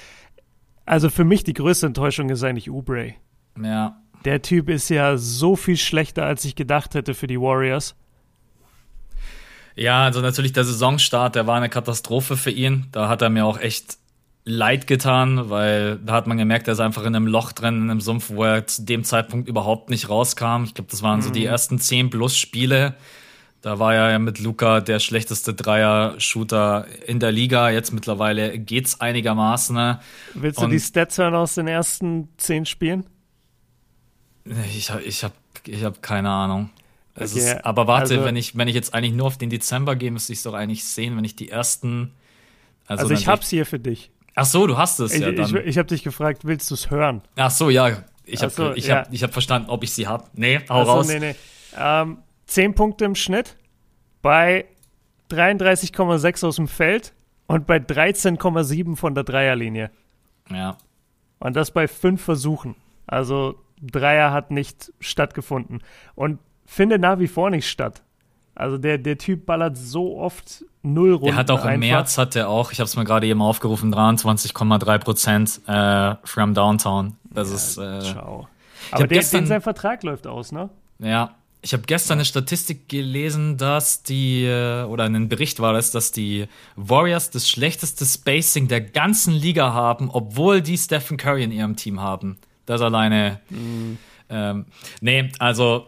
Also für mich die größte Enttäuschung ist eigentlich Oubre. Ja. Der Typ ist ja so viel schlechter, als ich gedacht hätte für die Warriors. Ja, also natürlich der Saisonstart, der war eine Katastrophe für ihn. Da hat er mir auch echt leid getan, weil da hat man gemerkt, er ist einfach in einem Loch drin, in einem Sumpf, wo er zu dem Zeitpunkt überhaupt nicht rauskam. Ich glaube, das waren mhm. so die mhm. ersten zehn plus Spiele. Da war ja mit Luca der schlechteste Dreier-Shooter in der Liga. Jetzt mittlerweile geht's einigermaßen. Ne? Willst du Und die Stats hören aus den ersten zehn Spielen? Ich, ich habe ich hab keine Ahnung. Okay. Ist, aber warte, also, wenn ich wenn ich jetzt eigentlich nur auf den Dezember gehe, müsste ich es doch eigentlich sehen, wenn ich die ersten. Also, also ich hab's hier für dich. Ach so, du hast es ich, ja dann. Ich, ich habe dich gefragt, willst du es hören? Ach so, ja. Ich habe so, ich ja. hab, ich hab verstanden, ob ich sie habe. Nee, hau so, raus. Nee, nee. Ähm, 10 Punkte im Schnitt bei 33,6 aus dem Feld und bei 13,7 von der Dreierlinie. Ja. Und das bei fünf Versuchen. Also Dreier hat nicht stattgefunden. Und finde nach wie vor nicht statt. Also der, der Typ ballert so oft null Runden. Der hat auch einfach. im März hat er auch, ich habe es mir gerade eben aufgerufen, 23,3 Prozent äh, from Downtown. Das ja, ist. Äh, ciao. Aber der, gestern, sein Vertrag läuft aus, ne? Ja. Ich habe gestern eine Statistik gelesen, dass die, äh, oder einen Bericht war das, dass die Warriors das schlechteste Spacing der ganzen Liga haben, obwohl die Stephen Curry in ihrem Team haben. Das alleine. Mhm. Ähm, nee, also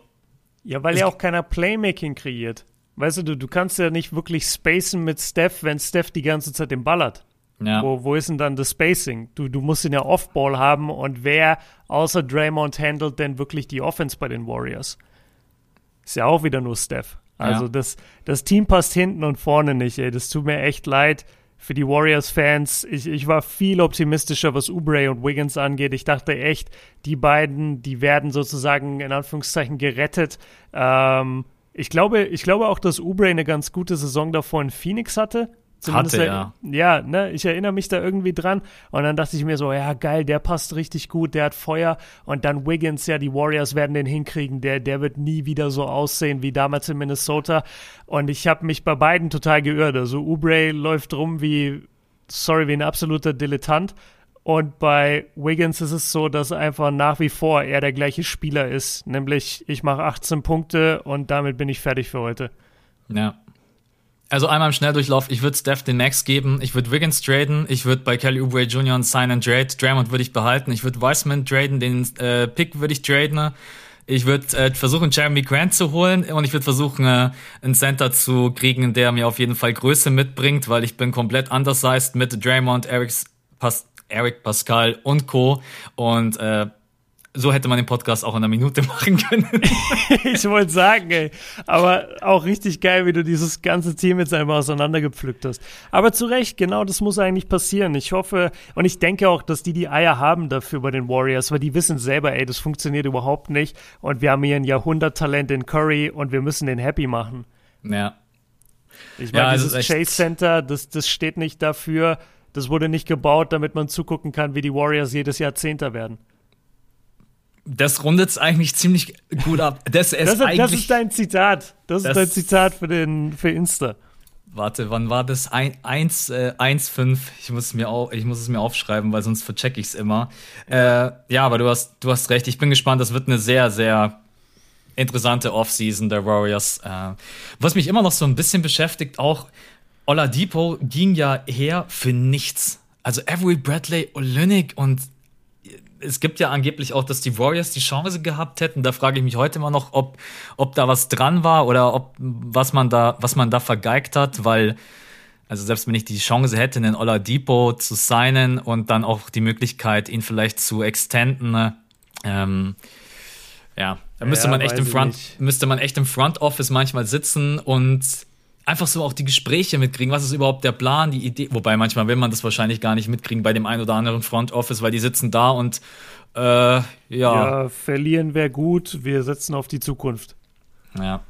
ja, weil ja auch keiner Playmaking kreiert. Weißt du, du, du kannst ja nicht wirklich spacen mit Steph, wenn Steph die ganze Zeit den Ball hat. Ja. Wo, wo ist denn dann das Spacing? Du, du musst ihn ja Off-Ball haben und wer außer Draymond handelt denn wirklich die Offense bei den Warriors? Ist ja auch wieder nur Steph. Also ja. das, das Team passt hinten und vorne nicht, ey. Das tut mir echt leid für die Warriors-Fans. Ich, ich war viel optimistischer, was Oubre und Wiggins angeht. Ich dachte echt, die beiden, die werden sozusagen in Anführungszeichen gerettet. Ähm, ich glaube, ich glaube auch, dass Oubre eine ganz gute Saison davor in Phoenix hatte. Zumindest Hatte, ja. Ja, ne, ich erinnere mich da irgendwie dran. Und dann dachte ich mir so, ja, geil, der passt richtig gut, der hat Feuer. Und dann Wiggins, ja, die Warriors werden den hinkriegen. Der, der wird nie wieder so aussehen wie damals in Minnesota. Und ich habe mich bei beiden total geirrt. Also Ubre läuft rum wie, sorry, wie ein absoluter Dilettant. Und bei Wiggins ist es so, dass einfach nach wie vor er der gleiche Spieler ist. Nämlich, ich mache 18 Punkte und damit bin ich fertig für heute. Ja, also einmal im Schnelldurchlauf, ich würde Steph den Max geben, ich würde Wiggins traden, ich würde bei Kelly Oubre Jr. sign and trade, Draymond würde ich behalten, ich würde Wiseman traden, den äh, Pick würde ich traden, ich würde äh, versuchen, Jeremy Grant zu holen und ich würde versuchen, äh, einen Center zu kriegen, der mir auf jeden Fall Größe mitbringt, weil ich bin komplett undersized mit Draymond, Erics, passt Eric Pascal und Co. Und äh, so hätte man den Podcast auch in einer Minute [LAUGHS] machen können. [LAUGHS] ich wollte sagen, ey. Aber auch richtig geil, wie du dieses ganze Team jetzt einmal auseinandergepflückt hast. Aber zu Recht, genau das muss eigentlich passieren. Ich hoffe und ich denke auch, dass die die Eier haben dafür bei den Warriors, weil die wissen selber, ey, das funktioniert überhaupt nicht. Und wir haben hier ein Jahrhunderttalent in Curry und wir müssen den happy machen. Ja. Ich meine, ja, dieses Chase Center, das, das steht nicht dafür. Das wurde nicht gebaut, damit man zugucken kann, wie die Warriors jedes Jahr Zehnter werden. Das rundet es eigentlich ziemlich gut ab. Das ist, das, das ist dein Zitat. Das, das, ist dein Zitat für, den, für Insta. Warte, wann war das? 1, äh, 1, 5. Ich muss, es mir auf, ich muss es mir aufschreiben, weil sonst verchecke ich es immer. Äh, ja, aber du hast, du hast recht. Ich bin gespannt. Das wird eine sehr, sehr interessante Offseason der Warriors. Äh, was mich immer noch so ein bisschen beschäftigt, auch Oladipo ging ja her für nichts. Also Avery Bradley, Olynyk und es gibt ja angeblich auch, dass die Warriors die Chance gehabt hätten. Da frage ich mich heute immer noch, ob, ob da was dran war oder ob was man da, was man da vergeigt hat, weil, also selbst wenn ich die Chance hätte, einen Oladipo zu signen und dann auch die Möglichkeit, ihn vielleicht zu extenden, ähm, ja, da müsste ja, man echt im Front, müsste man echt im Front Office manchmal sitzen und einfach so auch die Gespräche mitkriegen. Was ist überhaupt der Plan, die Idee? Wobei manchmal will man das wahrscheinlich gar nicht mitkriegen bei dem einen oder anderen Front Office, weil die sitzen da und äh, ja. Ja, verlieren wäre gut. Wir setzen auf die Zukunft. Ja.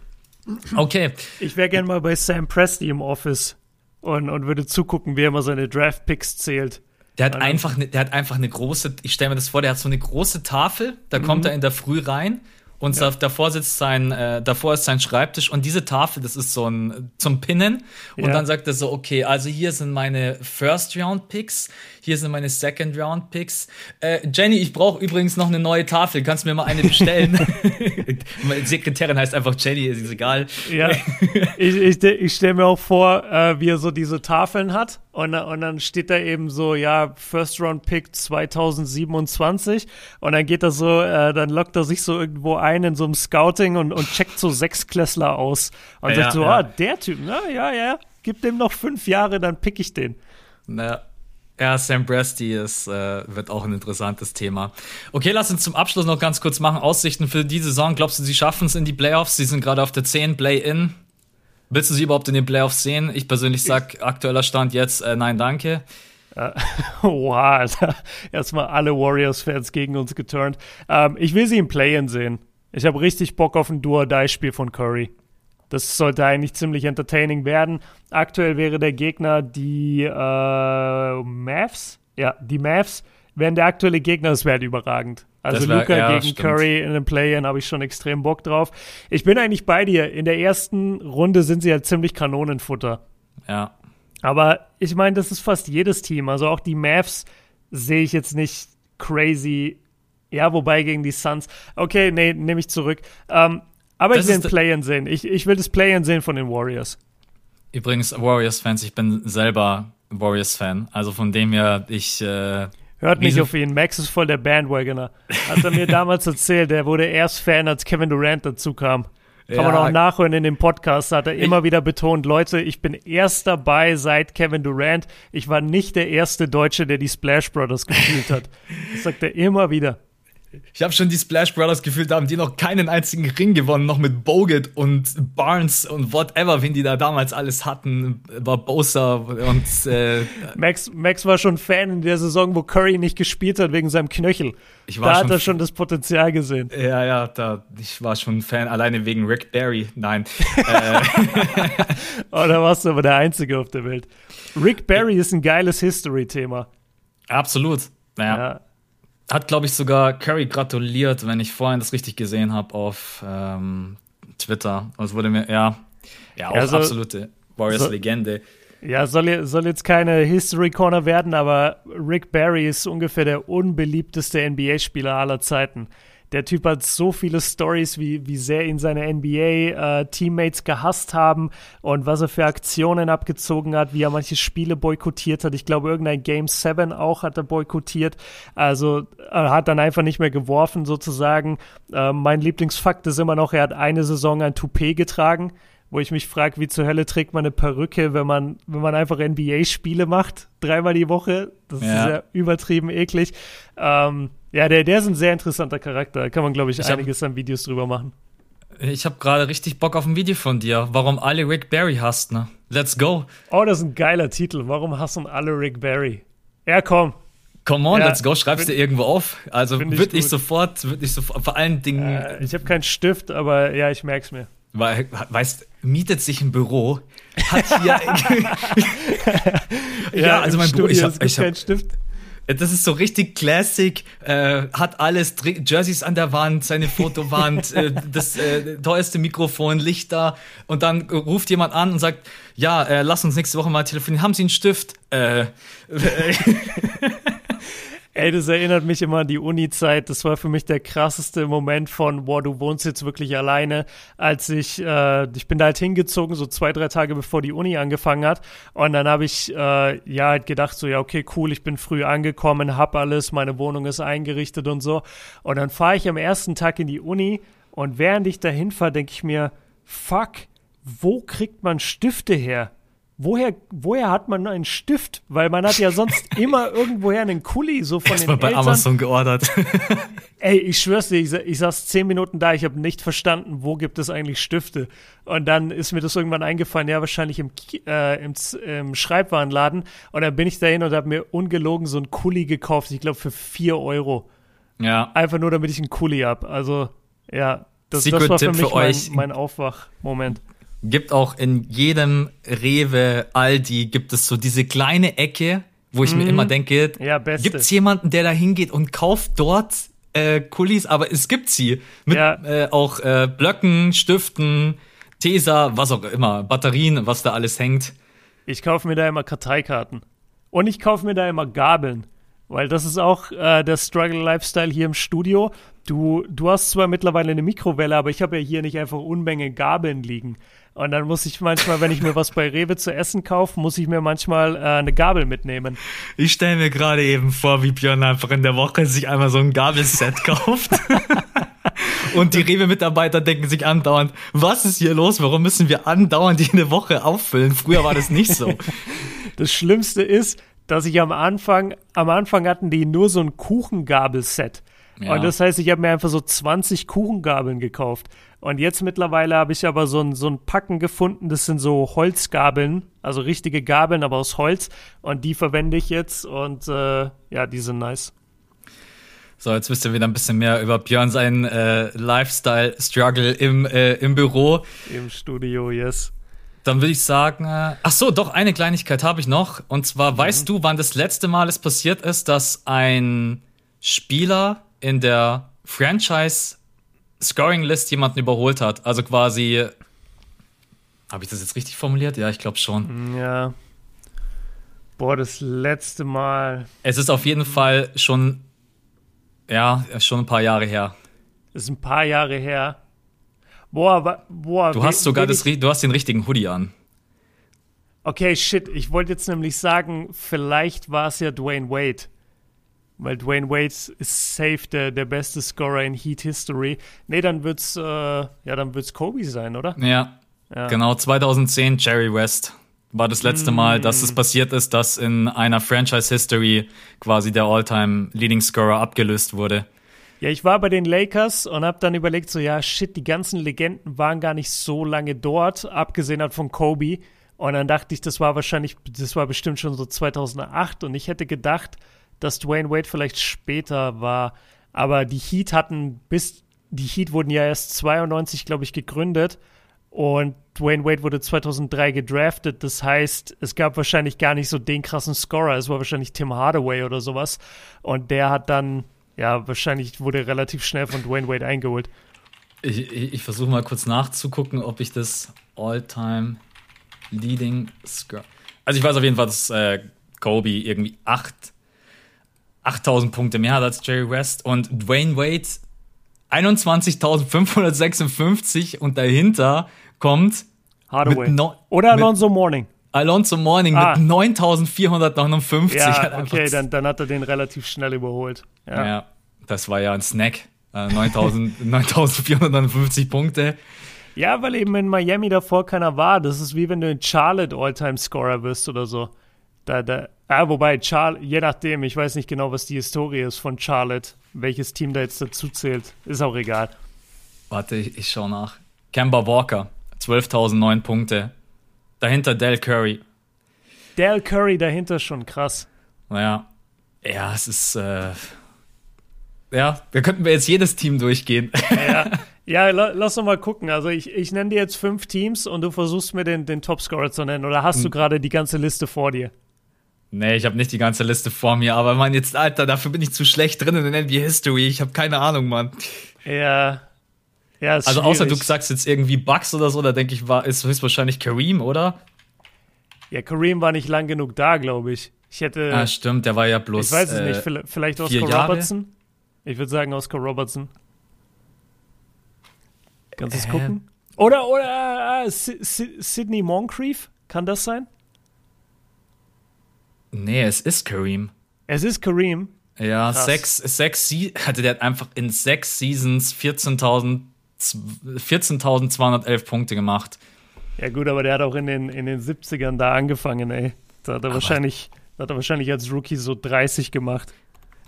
Okay. Ich wäre gerne mal bei Sam Presti im Office und, und würde zugucken, wie er mal seine Draft Picks zählt. Der hat, einfach ne, der hat einfach eine große, ich stelle mir das vor, der hat so eine große Tafel, da mhm. kommt er in der Früh rein und ja. davor sitzt sein, äh, davor ist sein Schreibtisch und diese Tafel, das ist so ein zum Pinnen. Und ja. dann sagt er so, okay, also hier sind meine First Round Picks, hier sind meine Second Round Picks. Äh, Jenny, ich brauche übrigens noch eine neue Tafel. Kannst du mir mal eine bestellen? [LAUGHS] [LAUGHS] meine [LAUGHS] Sekretärin heißt einfach Jenny, ist egal. Ja. ich ich, ich stelle mir auch vor, äh, wie er so diese Tafeln hat. Und, und dann steht da eben so, ja, First Round Pick 2027. Und dann geht er so, äh, dann lockt er sich so irgendwo ein in so einem Scouting und, und checkt so sechs Klässler aus. Und ja, sagt so, ja. ah, der Typ, na ja, ja, gib dem noch fünf Jahre, dann pick ich den. Na, ja, Sam Presti ist, äh, wird auch ein interessantes Thema. Okay, lass uns zum Abschluss noch ganz kurz machen. Aussichten für die Saison. Glaubst du, sie schaffen es in die Playoffs? Sie sind gerade auf der 10 Play-In. Willst du sie überhaupt in den Playoffs sehen? Ich persönlich sag aktueller Stand jetzt, äh, nein, danke. wow, [LAUGHS] Alter. Erstmal alle Warriors-Fans gegen uns geturnt. Ähm, ich will sie im Play-In sehen. Ich habe richtig Bock auf ein Duo-Die-Spiel von Curry. Das sollte eigentlich ziemlich entertaining werden. Aktuell wäre der Gegner die äh, Mavs. Ja, die Mavs wären der aktuelle Gegner, das wäre überragend. Also wär, Luca ja, gegen stimmt. Curry in den Play-In habe ich schon extrem Bock drauf. Ich bin eigentlich bei dir. In der ersten Runde sind sie ja ziemlich Kanonenfutter. Ja. Aber ich meine, das ist fast jedes Team. Also auch die Mavs sehe ich jetzt nicht crazy. Ja, wobei gegen die Suns. Okay, nee, nehme ich zurück. Ähm, aber das ich will ein Play-In sehen. Ich, ich will das Play-In sehen von den Warriors. Übrigens, Warriors-Fans, ich bin selber Warriors-Fan. Also von dem her, ich. Äh, Hört nicht auf ihn. Max ist voll der Bandwagoner. Hat er mir [LAUGHS] damals erzählt, der wurde erst Fan, als Kevin Durant dazu kam. Kann ja, man auch nachhören in dem Podcast, hat er immer wieder betont, Leute, ich bin erst dabei seit Kevin Durant. Ich war nicht der erste Deutsche, der die Splash Brothers gespielt hat. [LAUGHS] Das sagt er immer wieder. Ich habe schon die Splash Brothers gefühlt, da haben die noch keinen einzigen Ring gewonnen, noch mit Bogut und Barnes und whatever, wen die da damals alles hatten, war Bosa und äh, Max, Max war schon Fan in der Saison, wo Curry nicht gespielt hat wegen seinem Knöchel. Ich war da hat er schon das Potenzial gesehen. Ja, ja, da, ich war schon Fan, alleine wegen Rick Barry. Nein. [LAUGHS] äh. oh, da warst du aber der Einzige auf der Welt. Rick Barry ist ein geiles History-Thema. Absolut. Naja. Ja hat, glaube ich, sogar Curry gratuliert, wenn ich vorhin das richtig gesehen habe auf ähm, Twitter. Das wurde mir, ja, ja, auch also, absolute Warriors-Legende. So, ja, soll, soll jetzt keine History Corner werden, aber Rick Barry ist ungefähr der unbeliebteste NBA-Spieler aller Zeiten. Der Typ hat so viele Stories, wie, wie sehr ihn seine NBA-Teammates äh, gehasst haben und was er für Aktionen abgezogen hat, wie er manche Spiele boykottiert hat. Ich glaube, irgendein Game 7 auch hat er boykottiert. Also er hat dann einfach nicht mehr geworfen, sozusagen. Äh, mein Lieblingsfakt ist immer noch, er hat eine Saison ein Toupet getragen wo ich mich frage, wie zur Hölle trägt man eine Perücke, wenn man, wenn man einfach NBA-Spiele macht, dreimal die Woche. Das ja. ist ja übertrieben eklig. Ähm, ja, der, der ist ein sehr interessanter Charakter. Da kann man, glaube ich, ich, einiges hab, an Videos drüber machen. Ich habe gerade richtig Bock auf ein Video von dir. Warum alle Rick Barry hast, ne? Let's go. Oh, das ist ein geiler Titel. Warum hassen alle Rick Barry? Ja, komm. Come on, ja, let's go, schreibst du irgendwo auf. Also würde ich, sofort, würde ich sofort, vor allen Dingen. Äh, ich habe keinen Stift, aber ja, ich merk's mir. Weil, weißt, mietet sich ein Büro, hat hier. [LAUGHS] [LAUGHS] ja, ja, also mein Büro, ich habe hab, keinen Stift. Das ist so richtig Classic, äh, hat alles, Jerseys an der Wand, seine Fotowand, äh, [LAUGHS] das äh, teuerste Mikrofon, Lichter und dann ruft jemand an und sagt, ja, äh, lass uns nächste Woche mal telefonieren. Haben Sie einen Stift? Äh, [LAUGHS] Ey, das erinnert mich immer an die Uni-Zeit. Das war für mich der krasseste Moment von, boah, du wohnst jetzt wirklich alleine, als ich, äh, ich bin da halt hingezogen, so zwei, drei Tage bevor die Uni angefangen hat. Und dann habe ich, äh, ja, halt gedacht, so, ja, okay, cool, ich bin früh angekommen, hab alles, meine Wohnung ist eingerichtet und so. Und dann fahre ich am ersten Tag in die Uni und während ich dahin fahre, denke ich mir, fuck, wo kriegt man Stifte her? Woher, woher hat man einen Stift? Weil man hat ja sonst [LAUGHS] immer irgendwoher einen Kuli, so von Erst den bei Amazon geordert. [LAUGHS] Ey, ich schwör's dir, ich, ich saß zehn Minuten da, ich habe nicht verstanden, wo gibt es eigentlich Stifte. Und dann ist mir das irgendwann eingefallen, ja, wahrscheinlich im, äh, im, im Schreibwarenladen. Und dann bin ich dahin und habe mir ungelogen so einen Kuli gekauft, ich glaube für vier Euro. Ja. Einfach nur, damit ich einen Kuli hab. Also, ja, das, das war für mich für mein, mein Aufwachmoment gibt auch in jedem Rewe, Aldi, gibt es so diese kleine Ecke, wo ich mm. mir mhm. immer denke, ja, gibt es jemanden, der da hingeht und kauft dort äh, Kulis? Aber es gibt sie. Mit ja. äh, auch äh, Blöcken, Stiften, Tesa, was auch immer, Batterien, was da alles hängt. Ich kaufe mir da immer Karteikarten. Und ich kaufe mir da immer Gabeln. Weil das ist auch äh, der Struggle Lifestyle hier im Studio. Du, du hast zwar mittlerweile eine Mikrowelle, aber ich habe ja hier nicht einfach Unmengen Gabeln liegen. Und dann muss ich manchmal, wenn ich mir was bei Rewe zu essen kaufe, muss ich mir manchmal äh, eine Gabel mitnehmen. Ich stelle mir gerade eben vor, wie Björn einfach in der Woche sich einmal so ein Gabelset [LAUGHS] kauft. [LAUGHS] Und die Rewe-Mitarbeiter denken sich andauernd, was ist hier los? Warum müssen wir andauernd jede Woche auffüllen? Früher war das nicht so. [LAUGHS] Das Schlimmste ist, dass ich am Anfang, am Anfang hatten die nur so ein Kuchengabelset. Ja. Und das heißt, ich habe mir einfach so 20 Kuchengabeln gekauft. Und jetzt mittlerweile habe ich aber so ein, so ein Packen gefunden, das sind so Holzgabeln, also richtige Gabeln, aber aus Holz. Und die verwende ich jetzt und äh, ja, die sind nice. So, jetzt wisst ihr wieder ein bisschen mehr über Björn seinen äh, Lifestyle-Struggle im, äh, im Büro. Im Studio, yes. Dann würde ich sagen, äh, ach so, doch, eine Kleinigkeit habe ich noch. Und zwar, mhm. weißt du, wann das letzte Mal es passiert ist, dass ein Spieler in der Franchise Scoring List jemanden überholt hat. Also quasi. Habe ich das jetzt richtig formuliert? Ja, ich glaube schon. Ja. Boah, das letzte Mal. Es ist auf jeden Fall schon. Ja, schon ein paar Jahre her. Das ist ein paar Jahre her. Boah, boah. Du hast sogar das, du hast den richtigen Hoodie an. Okay, shit. Ich wollte jetzt nämlich sagen, vielleicht war es ja Dwayne Wade. Weil Dwayne Wade ist safe der, der beste Scorer in Heat History. Nee, dann wird's, äh, ja, dann wird's Kobe sein, oder? Ja. ja. Genau, 2010 Jerry West war das letzte mm. Mal, dass es passiert ist, dass in einer Franchise History quasi der All-Time Leading Scorer abgelöst wurde. Ja, ich war bei den Lakers und habe dann überlegt, so ja, shit, die ganzen Legenden waren gar nicht so lange dort, abgesehen halt von Kobe. Und dann dachte ich, das war wahrscheinlich, das war bestimmt schon so 2008 und ich hätte gedacht, dass Dwayne Wade vielleicht später war. Aber die Heat hatten bis, die Heat wurden ja erst 92, glaube ich, gegründet. Und Dwayne Wade wurde 2003 gedraftet. Das heißt, es gab wahrscheinlich gar nicht so den krassen Scorer. Es war wahrscheinlich Tim Hardaway oder sowas. Und der hat dann, ja, wahrscheinlich wurde relativ schnell von Dwayne Wade eingeholt. Ich, ich, ich versuche mal kurz nachzugucken, ob ich das All-Time Leading Scorer. Also ich weiß auf jeden Fall, dass äh, Kobe irgendwie acht 8000 Punkte mehr hat als Jerry West und Dwayne Wade 21.556 und dahinter kommt Hardaway. No Oder Alonso Morning. Alonso Morning ah. mit 9.459. Ja, okay, dann, dann hat er den relativ schnell überholt. Ja, ja das war ja ein Snack. Äh, 9.459 [LAUGHS] Punkte. Ja, weil eben in Miami davor keiner war. Das ist wie wenn du in Charlotte All-Time-Scorer wirst oder so. Da, da, ah, wobei, Char je nachdem, ich weiß nicht genau, was die Historie ist von Charlotte, welches Team da jetzt dazu zählt. Ist auch egal. Warte, ich, ich schau nach. Kemba Walker, 12.009 Punkte. Dahinter Del Curry. Del Curry dahinter schon krass. Naja, ja, es ist. Äh, ja, da könnten wir jetzt jedes Team durchgehen. Ja, [LAUGHS] ja lass doch mal gucken. Also, ich, ich nenne dir jetzt fünf Teams und du versuchst mir den, den Topscorer zu nennen. Oder hast du hm. gerade die ganze Liste vor dir? Nee, ich habe nicht die ganze Liste vor mir, aber man, jetzt, Alter, dafür bin ich zu schlecht drin in der NBA History. Ich habe keine Ahnung, Mann. Ja. Ja, ist Also, schwierig. außer du sagst jetzt irgendwie Bugs oder so, da denke ich, war, ist höchstwahrscheinlich Kareem, oder? Ja, Kareem war nicht lang genug da, glaube ich. Ich hätte. Ah, stimmt, der war ja bloß. Ich weiß es äh, nicht, vielleicht Oscar? Robertson? Ich würde sagen Oscar Robertson. Kannst du es äh. gucken? Oder, oder äh, Sidney Moncrief? Kann das sein? Nee, es ist Kareem. Es ist Kareem. Ja, Krass. sechs, sechs, hatte der einfach in sechs Seasons 14.211 14 Punkte gemacht. Ja, gut, aber der hat auch in den, in den 70ern da angefangen, ey. Da hat er, wahrscheinlich, da hat er wahrscheinlich als Rookie so 30 gemacht.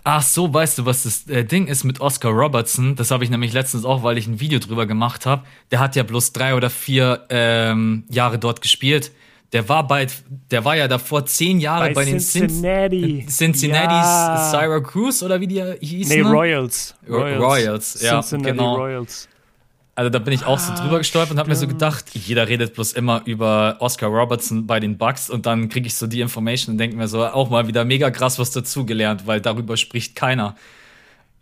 Ach so, weißt du, was das äh, Ding ist mit Oscar Robertson? Das habe ich nämlich letztens auch, weil ich ein Video drüber gemacht habe. Der hat ja bloß drei oder vier ähm, Jahre dort gespielt. Der war bei, der war ja davor zehn Jahre bei, bei den Cincinnati. Cincinnati's ja. Syracuse oder wie die hießen? Nee, Royals. Royals, Royals ja, Cincinnati genau. Royals. Also da bin ich auch so drüber ah, gestolpert und habe mir so gedacht, jeder redet bloß immer über Oscar Robertson bei den Bucks und dann kriege ich so die Information und denke mir so, auch mal wieder mega krass was dazugelernt, weil darüber spricht keiner.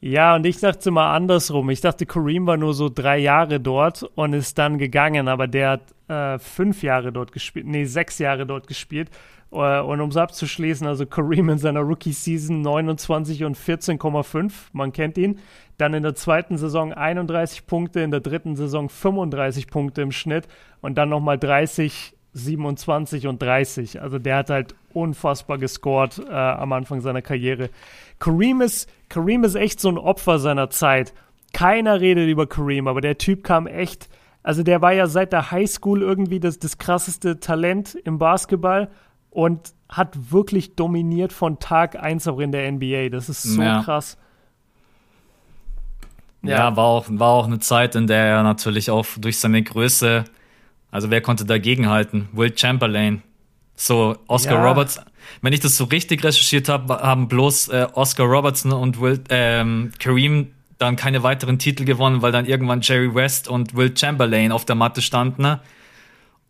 Ja, und ich dachte immer andersrum. Ich dachte, Kareem war nur so drei Jahre dort und ist dann gegangen, aber der hat äh, fünf Jahre dort gespielt, nee, sechs Jahre dort gespielt. Äh, und um es abzuschließen, also Kareem in seiner Rookie-Season 29 und 14,5, man kennt ihn. Dann in der zweiten Saison 31 Punkte, in der dritten Saison 35 Punkte im Schnitt und dann nochmal 30, 27 und 30. Also der hat halt unfassbar gescored äh, am Anfang seiner Karriere. Kareem ist, Kareem ist echt so ein Opfer seiner Zeit. Keiner redet über Kareem, aber der Typ kam echt, also der war ja seit der Highschool irgendwie das, das krasseste Talent im Basketball und hat wirklich dominiert von Tag 1 auch in der NBA. Das ist so ja. krass. Ja, ja, war, auch, war auch eine Zeit, in der er natürlich auch durch seine Größe, also wer konnte dagegenhalten? Will Chamberlain. So, Oscar ja. Roberts. Wenn ich das so richtig recherchiert habe, haben bloß äh, Oscar Robertson und Will, ähm, Kareem dann keine weiteren Titel gewonnen, weil dann irgendwann Jerry West und Will Chamberlain auf der Matte standen. Ne?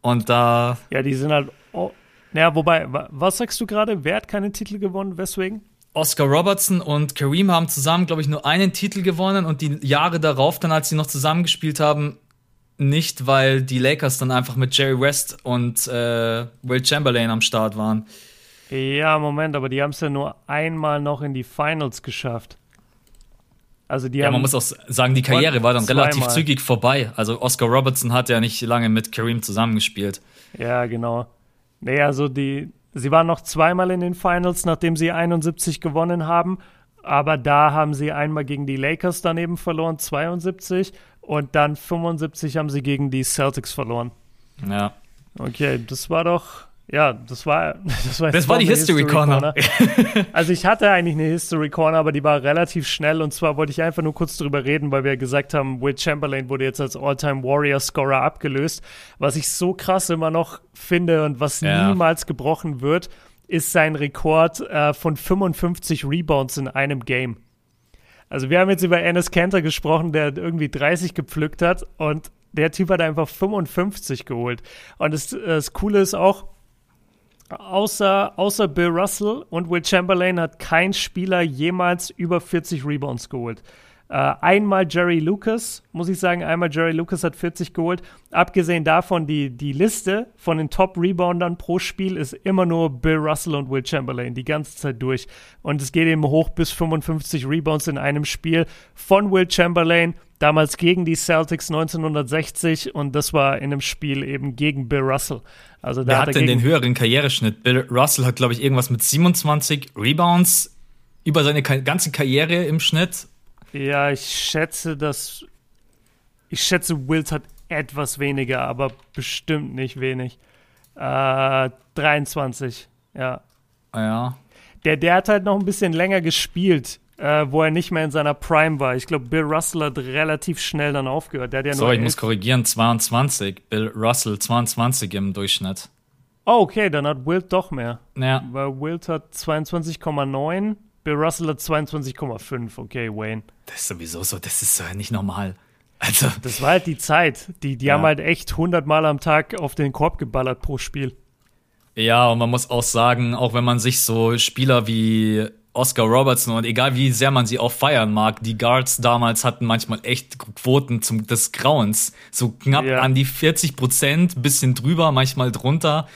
Und da. Ja, die sind halt. Oh, naja, wobei, was sagst du gerade? Wer hat keine Titel gewonnen? Weswegen? Oscar Robertson und Kareem haben zusammen, glaube ich, nur einen Titel gewonnen und die Jahre darauf, dann als sie noch zusammengespielt haben, nicht, weil die Lakers dann einfach mit Jerry West und äh, Will Chamberlain am Start waren. Ja, Moment, aber die haben es ja nur einmal noch in die Finals geschafft. Also die ja, man muss auch sagen, die Karriere war dann relativ zügig vorbei. Also Oscar Robertson hat ja nicht lange mit Kareem zusammengespielt. Ja, genau. Nee, also die, Sie waren noch zweimal in den Finals, nachdem sie 71 gewonnen haben. Aber da haben sie einmal gegen die Lakers daneben verloren, 72. Und dann 75 haben sie gegen die Celtics verloren. Ja. Okay, das war doch ja, das war [LAUGHS] das war, das war die History, History Corner. Corner. also ich hatte eigentlich eine History Corner, aber die war relativ schnell und zwar wollte ich einfach nur kurz darüber reden, weil wir gesagt haben, Will Chamberlain wurde jetzt als All-Time Warrior Scorer abgelöst. Was ich so krass immer noch finde und was ja. niemals gebrochen wird, ist sein Rekord äh, von 55 Rebounds in einem Game. Also wir haben jetzt über Ennis Cantor gesprochen, der irgendwie 30 gepflückt hat und der Typ hat einfach 55 geholt. Und das, das Coole ist auch, Außer, außer Bill Russell und Will Chamberlain hat kein Spieler jemals über 40 Rebounds geholt. Äh, einmal Jerry Lucas, muss ich sagen, einmal Jerry Lucas hat 40 geholt. Abgesehen davon, die, die Liste von den Top-Reboundern pro Spiel ist immer nur Bill Russell und Will Chamberlain die ganze Zeit durch. Und es geht eben hoch bis 55 Rebounds in einem Spiel von Will Chamberlain, damals gegen die Celtics 1960 und das war in einem Spiel eben gegen Bill Russell. Also da Wer hat, hat denn den höheren Karriereschnitt? Bill Russell hat, glaube ich, irgendwas mit 27 Rebounds über seine ganze Karriere im Schnitt ja, ich schätze, dass. Ich schätze, Wilt hat etwas weniger, aber bestimmt nicht wenig. Äh, 23, ja. Ja. Der, der hat halt noch ein bisschen länger gespielt, äh, wo er nicht mehr in seiner Prime war. Ich glaube, Bill Russell hat relativ schnell dann aufgehört. Der ja so, ich muss korrigieren, 22. Bill Russell 22 im Durchschnitt. Oh, okay, dann hat Wilt doch mehr. Ja. Weil Wilt hat 22,9, Bill Russell hat 22,5. Okay, Wayne. Das ist sowieso so, das ist ja nicht normal. Also. Das war halt die Zeit. Die, die ja. haben halt echt 100 Mal am Tag auf den Korb geballert pro Spiel. Ja, und man muss auch sagen, auch wenn man sich so Spieler wie Oscar Robertson und egal wie sehr man sie auch feiern mag, die Guards damals hatten manchmal echt Quoten zum, des Grauens. So knapp ja. an die 40 Prozent, bisschen drüber, manchmal drunter.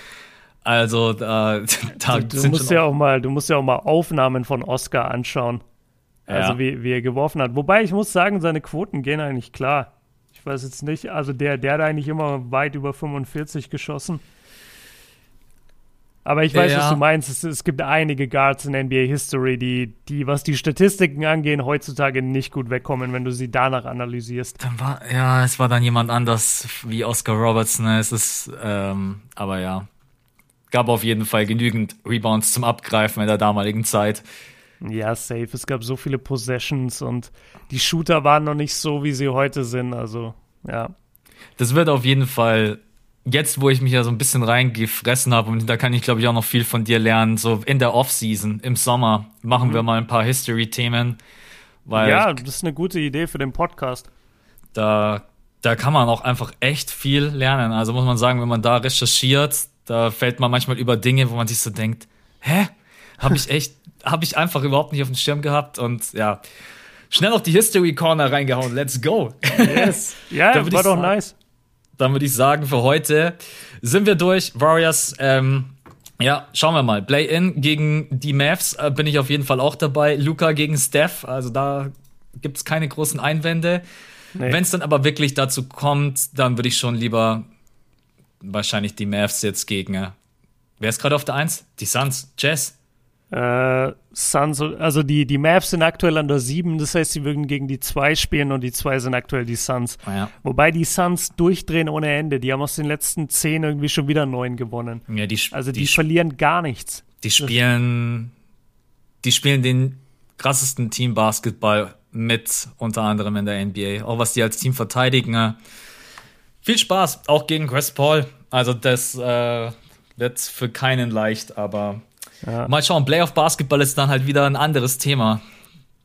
Also da, [LAUGHS] da du, du musst ja auch mal, du musst ja auch mal Aufnahmen von Oscar anschauen. Also ja. wie, wie er geworfen hat. Wobei ich muss sagen, seine Quoten gehen eigentlich klar. Ich weiß jetzt nicht, also der, der hat eigentlich immer weit über 45 geschossen. Aber ich weiß, ja. was du meinst. Es, es, gibt einige Guards in NBA History, die, die, was die Statistiken angehen, heutzutage nicht gut wegkommen, wenn du sie danach analysierst. Dann war, ja, es war dann jemand anders wie Oscar Robertson. Es ist, ähm, aber ja. Gab auf jeden Fall genügend Rebounds zum Abgreifen in der damaligen Zeit. Ja, safe. Es gab so viele Possessions und die Shooter waren noch nicht so, wie sie heute sind. Also, ja. Das wird auf jeden Fall, jetzt wo ich mich ja so ein bisschen reingefressen habe, und da kann ich glaube ich auch noch viel von dir lernen, so in der Offseason, im Sommer, machen mhm. wir mal ein paar History-Themen. Ja, das ist eine gute Idee für den Podcast. Da, da kann man auch einfach echt viel lernen. Also muss man sagen, wenn man da recherchiert, da fällt man manchmal über Dinge, wo man sich so denkt, hä? Habe ich echt habe ich einfach überhaupt nicht auf dem Schirm gehabt und ja, schnell auf die History Corner reingehauen. Let's go. Yes. [LAUGHS] Ja, war doch nice. Dann würde ich sagen, für heute sind wir durch. Warriors, ähm, ja, schauen wir mal. Play-in gegen die Mavs äh, bin ich auf jeden Fall auch dabei. Luca gegen Steph, also da gibt es keine großen Einwände. Nee. Wenn es dann aber wirklich dazu kommt, dann würde ich schon lieber wahrscheinlich die Mavs jetzt gegen. Äh, wer ist gerade auf der Eins? Die Suns, Jazz. Äh, Suns, also die, die Mavs sind aktuell an der 7, das heißt, sie würden gegen die 2 spielen und die 2 sind aktuell die Suns. Oh ja. Wobei die Suns durchdrehen ohne Ende. Die haben aus den letzten 10 irgendwie schon wieder 9 gewonnen. Ja, die, also die, die verlieren gar nichts. Die spielen, die spielen den krassesten Team Basketball mit, unter anderem in der NBA. Auch was die als Team verteidigen. Viel Spaß, auch gegen Chris Paul. Also das äh, wird für keinen leicht, aber ja. Mal schauen, Playoff Basketball ist dann halt wieder ein anderes Thema.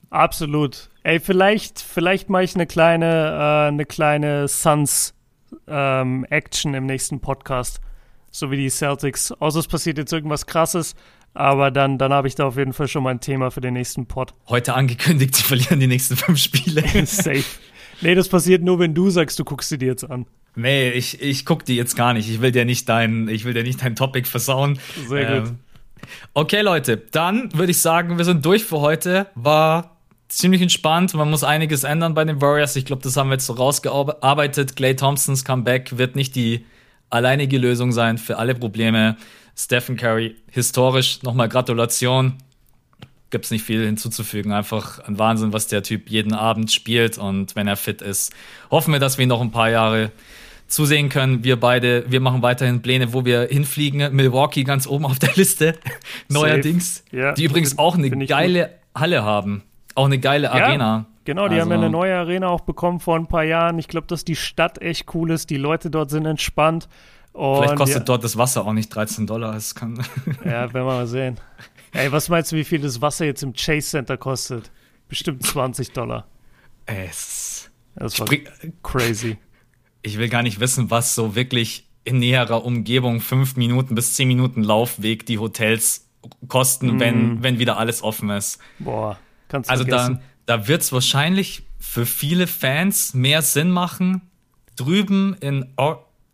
Absolut. Ey, vielleicht, vielleicht mache ich eine kleine, äh, eine kleine Suns ähm, Action im nächsten Podcast. So wie die Celtics. Außer es passiert jetzt irgendwas krasses. Aber dann, dann habe ich da auf jeden Fall schon mal ein Thema für den nächsten Pod. Heute angekündigt, sie verlieren die nächsten fünf Spiele. [LAUGHS] Safe. Nee, das passiert nur, wenn du sagst, du guckst sie dir jetzt an. Nee, ich, ich guck die jetzt gar nicht. Ich will dir nicht dein, ich will dir nicht dein Topic versauen. Sehr ähm, gut. Okay, Leute, dann würde ich sagen, wir sind durch für heute. War ziemlich entspannt. Man muss einiges ändern bei den Warriors. Ich glaube, das haben wir jetzt so rausgearbeitet. Clay Thompsons Comeback wird nicht die alleinige Lösung sein für alle Probleme. Stephen Curry, historisch nochmal Gratulation. Gibt es nicht viel hinzuzufügen. Einfach ein Wahnsinn, was der Typ jeden Abend spielt. Und wenn er fit ist, hoffen wir, dass wir ihn noch ein paar Jahre zusehen können. Wir beide, wir machen weiterhin Pläne, wo wir hinfliegen. Milwaukee ganz oben auf der Liste, [LAUGHS] neuerdings. Ja, die übrigens auch eine geile gut. Halle haben. Auch eine geile Arena. Ja, genau, die also. haben ja eine neue Arena auch bekommen vor ein paar Jahren. Ich glaube, dass die Stadt echt cool ist. Die Leute dort sind entspannt. Und Vielleicht kostet ja, dort das Wasser auch nicht 13 Dollar. Es kann [LAUGHS] ja, werden wir mal sehen. Ey, was meinst du, wie viel das Wasser jetzt im Chase Center kostet? Bestimmt 20 Dollar. Es. Das war crazy ich will gar nicht wissen, was so wirklich in näherer Umgebung fünf Minuten bis zehn Minuten Laufweg die Hotels kosten, mm. wenn, wenn wieder alles offen ist. Boah, kannst du Also da, da wird es wahrscheinlich für viele Fans mehr Sinn machen, drüben in,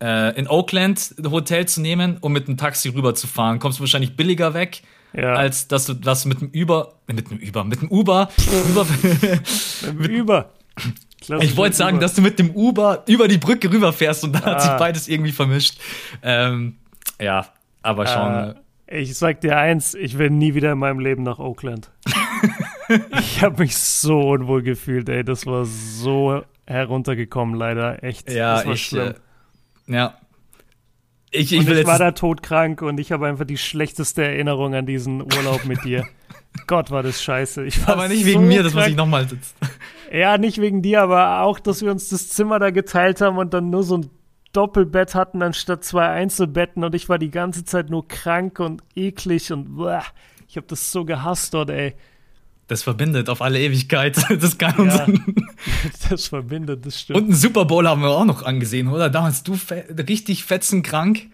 äh, in Oakland ein Hotel zu nehmen, um mit einem Taxi rüberzufahren. Kommst du wahrscheinlich billiger weg, ja. als dass du das mit dem Uber, mit dem Uber, mit dem Uber, Uber mit dem Uber. Klassisch ich wollte sagen, Uber. dass du mit dem Uber über die Brücke rüberfährst und dann ah. hat sich ah. beides irgendwie vermischt. Ähm, ja, aber schauen. Äh, ich sag dir eins, ich will nie wieder in meinem Leben nach Oakland. [LAUGHS] ich habe mich so unwohl gefühlt, ey. Das war so heruntergekommen, leider. Echt. Ja, ich. Äh, ja. Ich, ich, ich war da todkrank und ich habe einfach die schlechteste Erinnerung an diesen Urlaub mit dir. [LAUGHS] Gott, war das scheiße. aber nicht wegen mir, das muss ich nochmal sitzen. Ja, nicht wegen dir, aber auch, dass wir uns das Zimmer da geteilt haben und dann nur so ein Doppelbett hatten anstatt zwei Einzelbetten und ich war die ganze Zeit nur krank und eklig und boah, ich habe das so gehasst dort, ey. Das verbindet auf alle Ewigkeit. [LAUGHS] Das kann uns. Ja, [LAUGHS] das verbindet, das stimmt. Und einen Super Bowl haben wir auch noch angesehen, oder? Da warst du fe richtig fetzenkrank.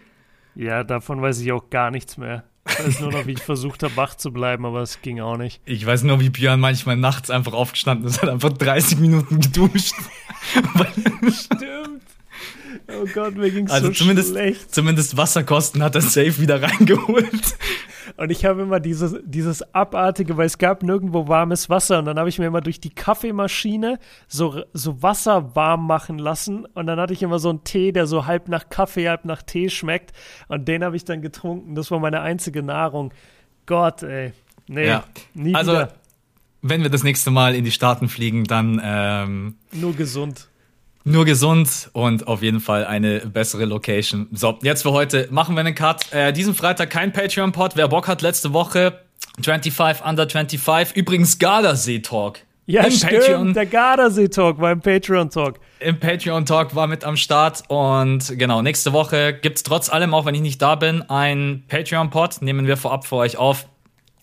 Ja, davon weiß ich auch gar nichts mehr. Ich weiß nur noch, wie ich versucht habe, wach zu bleiben, aber es ging auch nicht. Ich weiß nur, wie Björn manchmal nachts einfach aufgestanden ist, hat einfach 30 Minuten geduscht. [LAUGHS] Stimmt. Oh Gott, mir ging's also so zumindest, schlecht. Zumindest Wasserkosten hat er safe wieder reingeholt. Und ich habe immer dieses, dieses abartige, weil es gab nirgendwo warmes Wasser. Und dann habe ich mir immer durch die Kaffeemaschine so, so Wasser warm machen lassen. Und dann hatte ich immer so einen Tee, der so halb nach Kaffee, halb nach Tee schmeckt. Und den habe ich dann getrunken. Das war meine einzige Nahrung. Gott, ey. Nee, ja. nie also, wieder. Wenn wir das nächste Mal in die Staaten fliegen, dann ähm, nur gesund. Nur gesund und auf jeden Fall eine bessere Location. So, jetzt für heute machen wir einen Cut. Äh, diesen Freitag kein Patreon-Pod. Wer Bock hat, letzte Woche 25 Under 25. Übrigens Gardasee-Talk. Ja, Im stimmt, Patreon. der Gardasee-Talk war im Patreon-Talk. Im Patreon-Talk war mit am Start und genau, nächste Woche gibt's trotz allem, auch wenn ich nicht da bin, ein Patreon-Pod. Nehmen wir vorab für euch auf.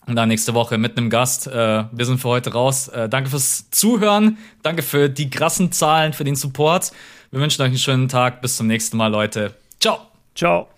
Und dann nächste Woche mit einem Gast. Äh, wir sind für heute raus. Äh, danke fürs Zuhören. Danke für die krassen Zahlen, für den Support. Wir wünschen euch einen schönen Tag. Bis zum nächsten Mal, Leute. Ciao. Ciao.